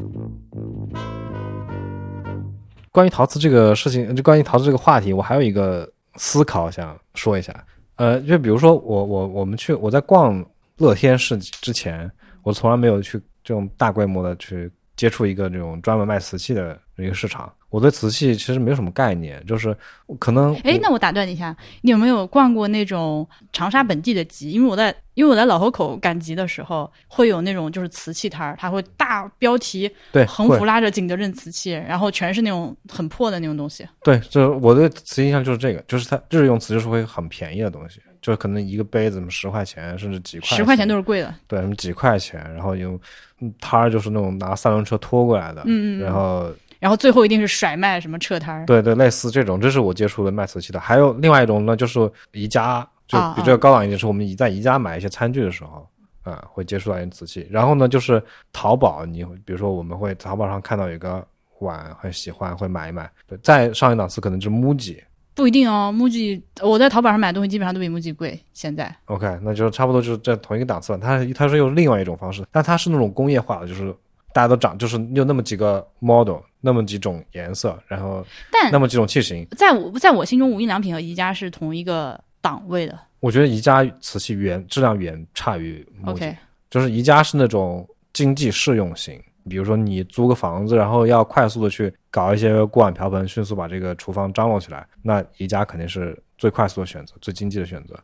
关于陶瓷这个事情，就关于陶瓷这个话题，我还有一个思考想说一下。呃，就比如说我我我们去我在逛乐天市之前，我从来没有去这种大规模的去接触一个这种专门卖瓷器的 一个市场。我对瓷器其实没有什么概念，就是可能哎，那我打断你一下，你有没有逛过那种长沙本地的集？因为我在因为我在老河口赶集的时候，会有那种就是瓷器摊儿，它会大标题对横幅拉着景德镇瓷器，然后全是那种很破的那种东西。对，就是我对瓷器印象就是这个，就是它日用瓷就是会很便宜的东西，就是可能一个杯子什么十块钱，甚至几块，十块钱都是贵的。对，什么几块钱，然后有嗯摊儿就是那种拿三轮车拖过来的，嗯然后然后最后一定是甩卖什么撤摊儿。对对，类似这种，这是我接触的卖瓷器的。还有另外一种呢，就是宜家，就啊比这个高档一点，是我们宜在宜家买一些餐具的时候，啊、会接触到一些瓷器。然后呢，就是淘宝，你比如说我们会淘宝上看到有一个碗很喜欢，会买一买。对，再上一档次可能就是 MUJI。不一定哦，MUJI 我在淘宝上买东西基本上都比 MUJI 贵。现在 OK，那就差不多就是在同一个档次吧。它它是用另外一种方式，但它是那种工业化的，就是大家都长，就是有那么几个 model，那么几种颜色，然后但那么几种器型。在我在我心中，无印良品和宜家是同一个档位的。我觉得宜家瓷器远质量远差于 MUJI。OK，就是宜家是那种经济适用型，比如说你租个房子，然后要快速的去搞一些锅碗瓢盆，迅速把这个厨房张罗起来，那宜家肯定是最快速的选择，最经济的选择。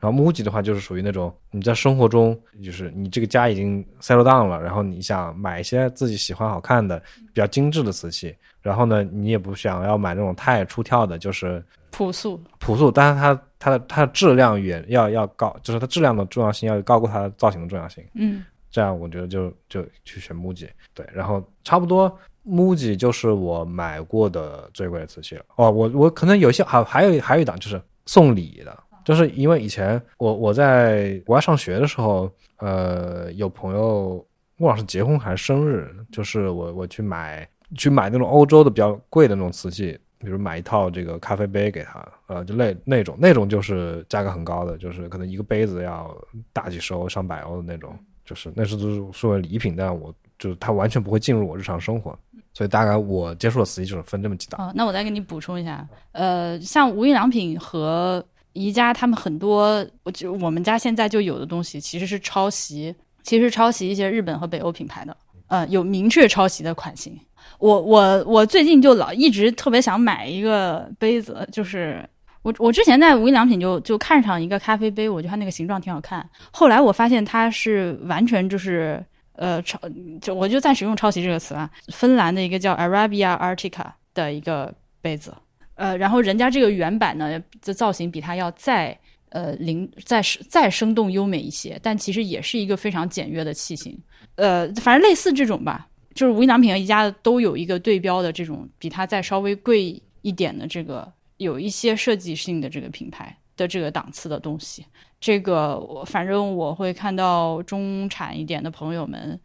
然后 MUJI 的话，就是属于那种你在生活中，就是你这个家已经 settle down 了，然后你想买一些自己喜欢、好看的、比较精致的瓷器，然后呢，你也不想要买那种太出挑的，就是朴素。朴素，但是它它的它的质量远要要高，就是它质量的重要性要高过它的造型的重要性。嗯，这样我觉得就就去选 MUJI，对，然后差不多 MUJI 就是我买过的最贵的瓷器了。哦，我我可能有一些还还有还有一档就是送礼的，就是因为以前我我在国外上学的时候，呃，有朋友忘了是结婚还是生日，就是我我去买去买那种欧洲的比较贵的那种瓷器，比如买一套这个咖啡杯给他，呃，就那那种那种就是价格很高的，就是可能一个杯子要大几十欧、上百欧的那种，就是那是都是作为礼品，但我就是它完全不会进入我日常生活，所以大概我接触的瓷器就是分这么几档。哦，那我再给你补充一下，呃，像无印良品和宜家，他们很多，我就我们家现在就有的东西，其实是抄袭，其实抄袭一些日本和北欧品牌的，呃，有明确抄袭的款型。我我我最近就老一直特别想买一个杯子，就是我我之前在无印良品就就看上一个咖啡杯，我觉得它那个形状挺好看，后来我发现它是完全就是。呃，抄就我就暂时用抄袭这个词啊。芬兰的一个叫 Arabia Artica 的一个杯子，呃，然后人家这个原版呢，这造型比它要再呃灵再再生动优美一些，但其实也是一个非常简约的器型。呃，反正类似这种吧，就是无印良品和宜家都有一个对标的这种比它再稍微贵一点的这个有一些设计性的这个品牌的这个档次的东西。这个我反正我会看到中产一点的朋友们，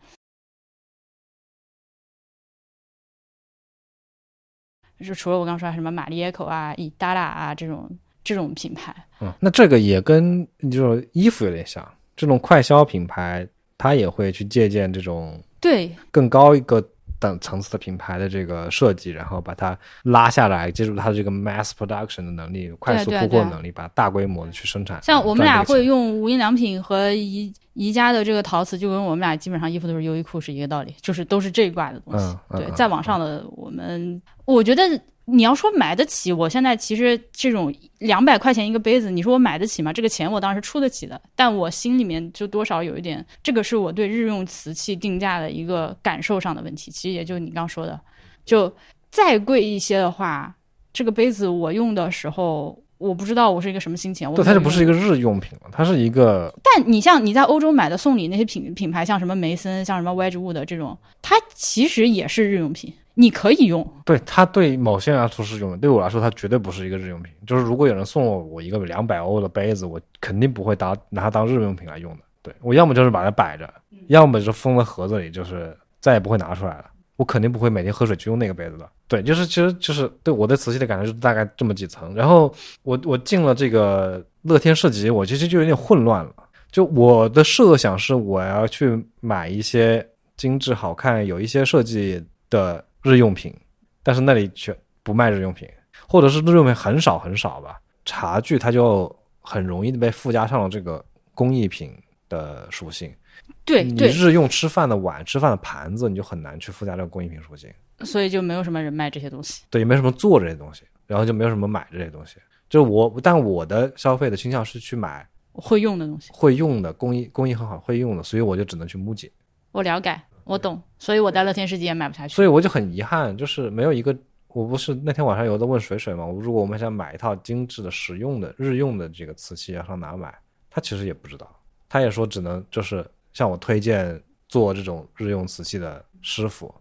就除了我刚说的什么玛丽耶口啊、伊达拉啊这种这种品牌，嗯，那这个也跟就是衣服有点像，这种快消品牌，它也会去借鉴这种对更高一个等层次的品牌的这个设计，然后把它拉下来，借助它的这个 mass production 的能力，快速铺货的能力，把大规模的去生产。像我们俩会用无印良品和宜宜家的这个陶瓷，就跟我们俩基本上衣服都是优衣库是一个道理，就是都是这一挂的东西。对，嗯嗯嗯再往上的我们，我觉得你要说买得起，我现在其实这种两百块钱一个杯子，你说我买得起吗？这个钱我当时出得起的，但我心里面就多少有一点，这个是我对日用瓷器定价的一个感受上的问题。其实也就你刚说的，就再贵一些的话，这个杯子我用的时候。我不知道我是一个什么心情，我对，它就不是一个日用品了，它是一个但你像你在欧洲买的送礼那些品品牌，像什么梅森，像什么 Wedgwood 这种，它其实也是日用品，你可以用。对它对某些人来说是日用的，对我来说它绝对不是一个日用品。就是如果有人送我我一个两百欧的杯子，我肯定不会当拿它当日用品来用的。对我要么就是把它摆着，要么就是封在盒子里，就是再也不会拿出来了。我肯定不会每天喝水去用那个杯子的。对，就是其实就是对我对瓷器的感觉就是大概这么几层。然后我我进了这个乐天市集，我其实就有点混乱了。就我的设想是我要去买一些精致好看、有一些设计的日用品，但是那里却不卖日用品，或者是日用品很少很少吧。茶具它就很容易的被附加上了这个工艺品的属性。你对你，日用吃饭的碗、吃饭的盘子，你就很难去附加这个工艺品属性。所以就没有什么人卖这些东西。对，也没什么做这些东西，然后就没有什么买这些东西。就是我，但我的消费的倾向是去买会用的东西，会用的工艺，工艺很好会用的，所以我就只能去木姐。我了解，我懂，所以我在乐天世界也买不下去。所以我就很遗憾，就是没有一个。我不是那天晚上有在问水水嘛？如果我们想买一套精致的、实用的、日用的这个瓷器，要上哪买？他其实也不知道，他也说只能就是向我推荐做这种日用瓷器的师傅，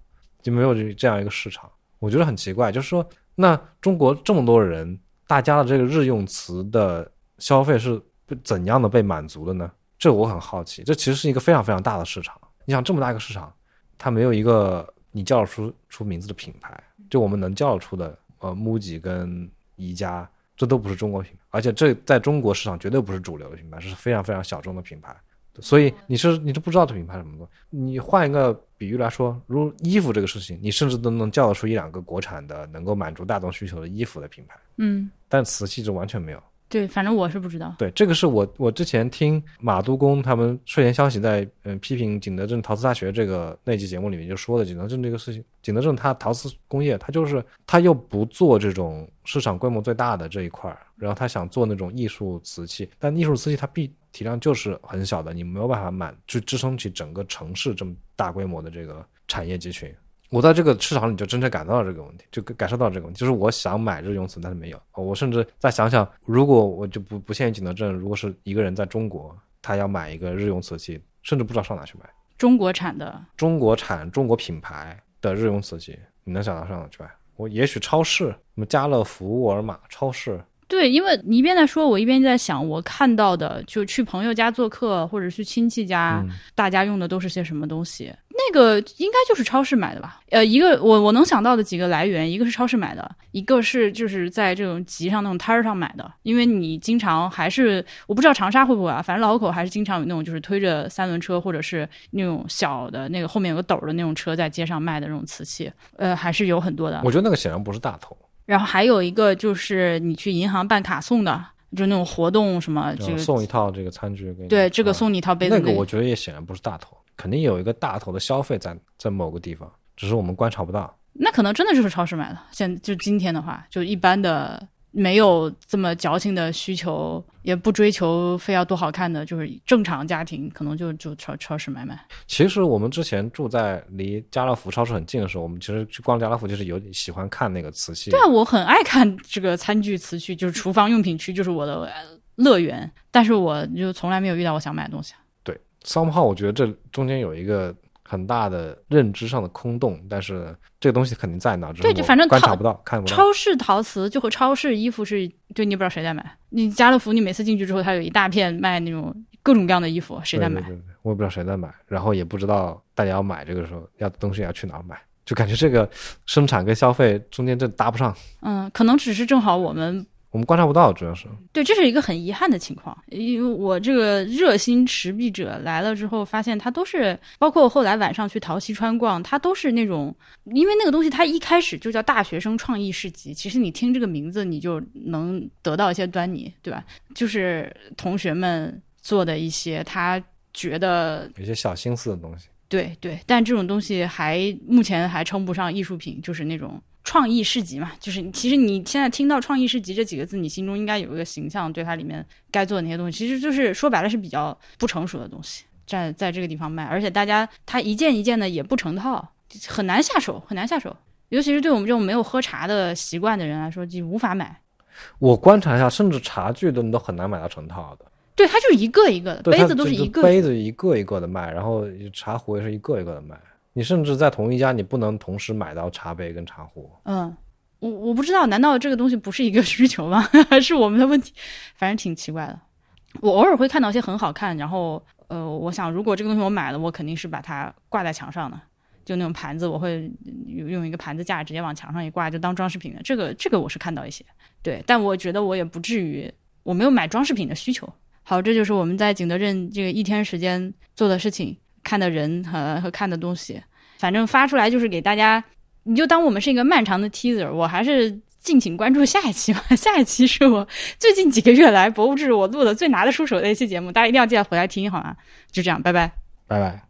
就没有这这样一个市场。我觉得很奇怪，就是说，那中国这么多人，大家的这个日用瓷的消费是怎样的被满足的呢？这我很好奇。这其实是一个非常非常大的市场。你想这么大一个市场，它没有一个你叫得出出名字的品牌，就我们能叫得出的，呃，MUJI 跟宜家，这都不是中国品牌，而且这在中国市场绝对不是主流的品牌，是非常非常小众的品牌。所以你是你是不知道这品牌什么的。你换一个比喻来说，如衣服这个事情，你甚至都能叫得出一两个国产的能够满足大众需求的衣服的品牌，嗯，但瓷器就完全没有。对，反正我是不知道。对，这个是我我之前听马都公他们睡前消息在嗯批评景德镇陶瓷大学这个那期节目里面就说的景德镇这个事情，景德镇它陶瓷工业它就是它又不做这种市场规模最大的这一块儿，然后它想做那种艺术瓷器，但艺术瓷器它必体量就是很小的，你没有办法满去支撑起整个城市这么大规模的这个产业集群。我在这个市场里就真正感到了这个问题，就感受到这个问题，就是我想买日用瓷，但是没有。我甚至再想想，如果我就不不限于景德镇，如果是一个人在中国，他要买一个日用瓷器，甚至不知道上哪去买。中国产的，中国产、中国品牌的日用瓷器，你能想到上哪去买？我也许超市，什么家乐福、沃尔玛超市，对，因为你一边在说，我一边在想，我看到的就去朋友家做客或者去亲戚家，嗯大家用的都是些什么东西？那个应该就是超市买的吧？呃，一个我我能想到的几个来源，一个是超市买的，一个是就是在这种集上那种摊儿上买的。因为你经常还是我不知道长沙会不会啊，反正老口还是经常有那种就是推着三轮车或者是那种小的那个后面有个斗儿的那种车在街上卖的那种瓷器，呃，还是有很多的。我觉得那个显然不是大头，然后还有一个就是你去银行办卡送的，就那种活动什么这个就送一套这个餐具给你。对这个啊送你一套杯子那个我觉得也显然不是大头，肯定有一个大头的消费在在某个地方，只是我们观察不到。那可能真的就是超市买的。现就今天的话，就一般的没有这么矫情的需求，也不追求非要多好看的，就是正常家庭可能就就超超市买买。其实我们之前住在离家乐福超市很近的时候，我们其实去逛家乐福就是有喜欢看那个瓷器。对啊，我很爱看这个餐具瓷器，就是厨房用品区，就是我的呃乐园。但是我就从来没有遇到我想买的东西。对，somehow 我觉得这中间有一个很大的认知上的空洞，但是这个东西肯定在那，对就反正套观察不到，看不到。超市陶瓷就和超市衣服是，就你也不知道谁在买。你家乐福，你每次进去之后，它有一大片卖那种各种各样的衣服，谁在买？对对对对我也不知道谁在买，然后也不知道大家要买这个时候要东西要去哪儿买，就感觉这个生产跟消费中间这搭不上，嗯，可能只是正好我们我们观察不到，主要是。对，这是一个很遗憾的情况，因为我这个热心持币者来了之后，发现他都是，包括我后来晚上去陶溪川逛，他都是那种，因为那个东西它一开始就叫大学生创意市集，其实你听这个名字你就能得到一些端倪，对吧？就是同学们做的一些他觉得有些小心思的东西。对对，但这种东西还目前还称不上艺术品，就是那种创意市集嘛。就是其实你现在听到“创意市集”这几个字，你心中应该有一个形象，对它里面该做的那些东西，其实就是说白了是比较不成熟的东西，在在这个地方卖，而且大家它一件一件的也不成套，很难下手，很难下手。尤其是对我们这种没有喝茶的习惯的人来说，就无法买。我观察一下，甚至茶具都你都很难买到成套的，对，它就是一个一个的，杯子都是这个一个杯子一个一个的卖，然后茶壶也是一个一个的卖。你甚至在同一家，你不能同时买到茶杯跟茶壶。嗯，我我不知道，难道这个东西不是一个 需求吗？还 是我们的问题？反正挺奇怪的。我偶尔会看到一些很好看，然后呃，我想如果这个东西我买了，我肯定是把它挂在墙上的，就那种盘子，我会用一个盘子架直接往墙上一挂，就当装饰品的。这个这个我是看到一些，对，但我觉得我也不至于，我没有买装饰品的需求。好，这就是我们在景德镇这个一天时间做的事情，看的人和和看的东西。反正发出来就是给大家，你就当我们是一个漫长的 teaser。我还是敬请关注下一期吧。下一期是我最近几个月来博物志我录的最拿得出手的一期节目，大家一定要记得回来听好吗？就这样，拜拜。拜拜。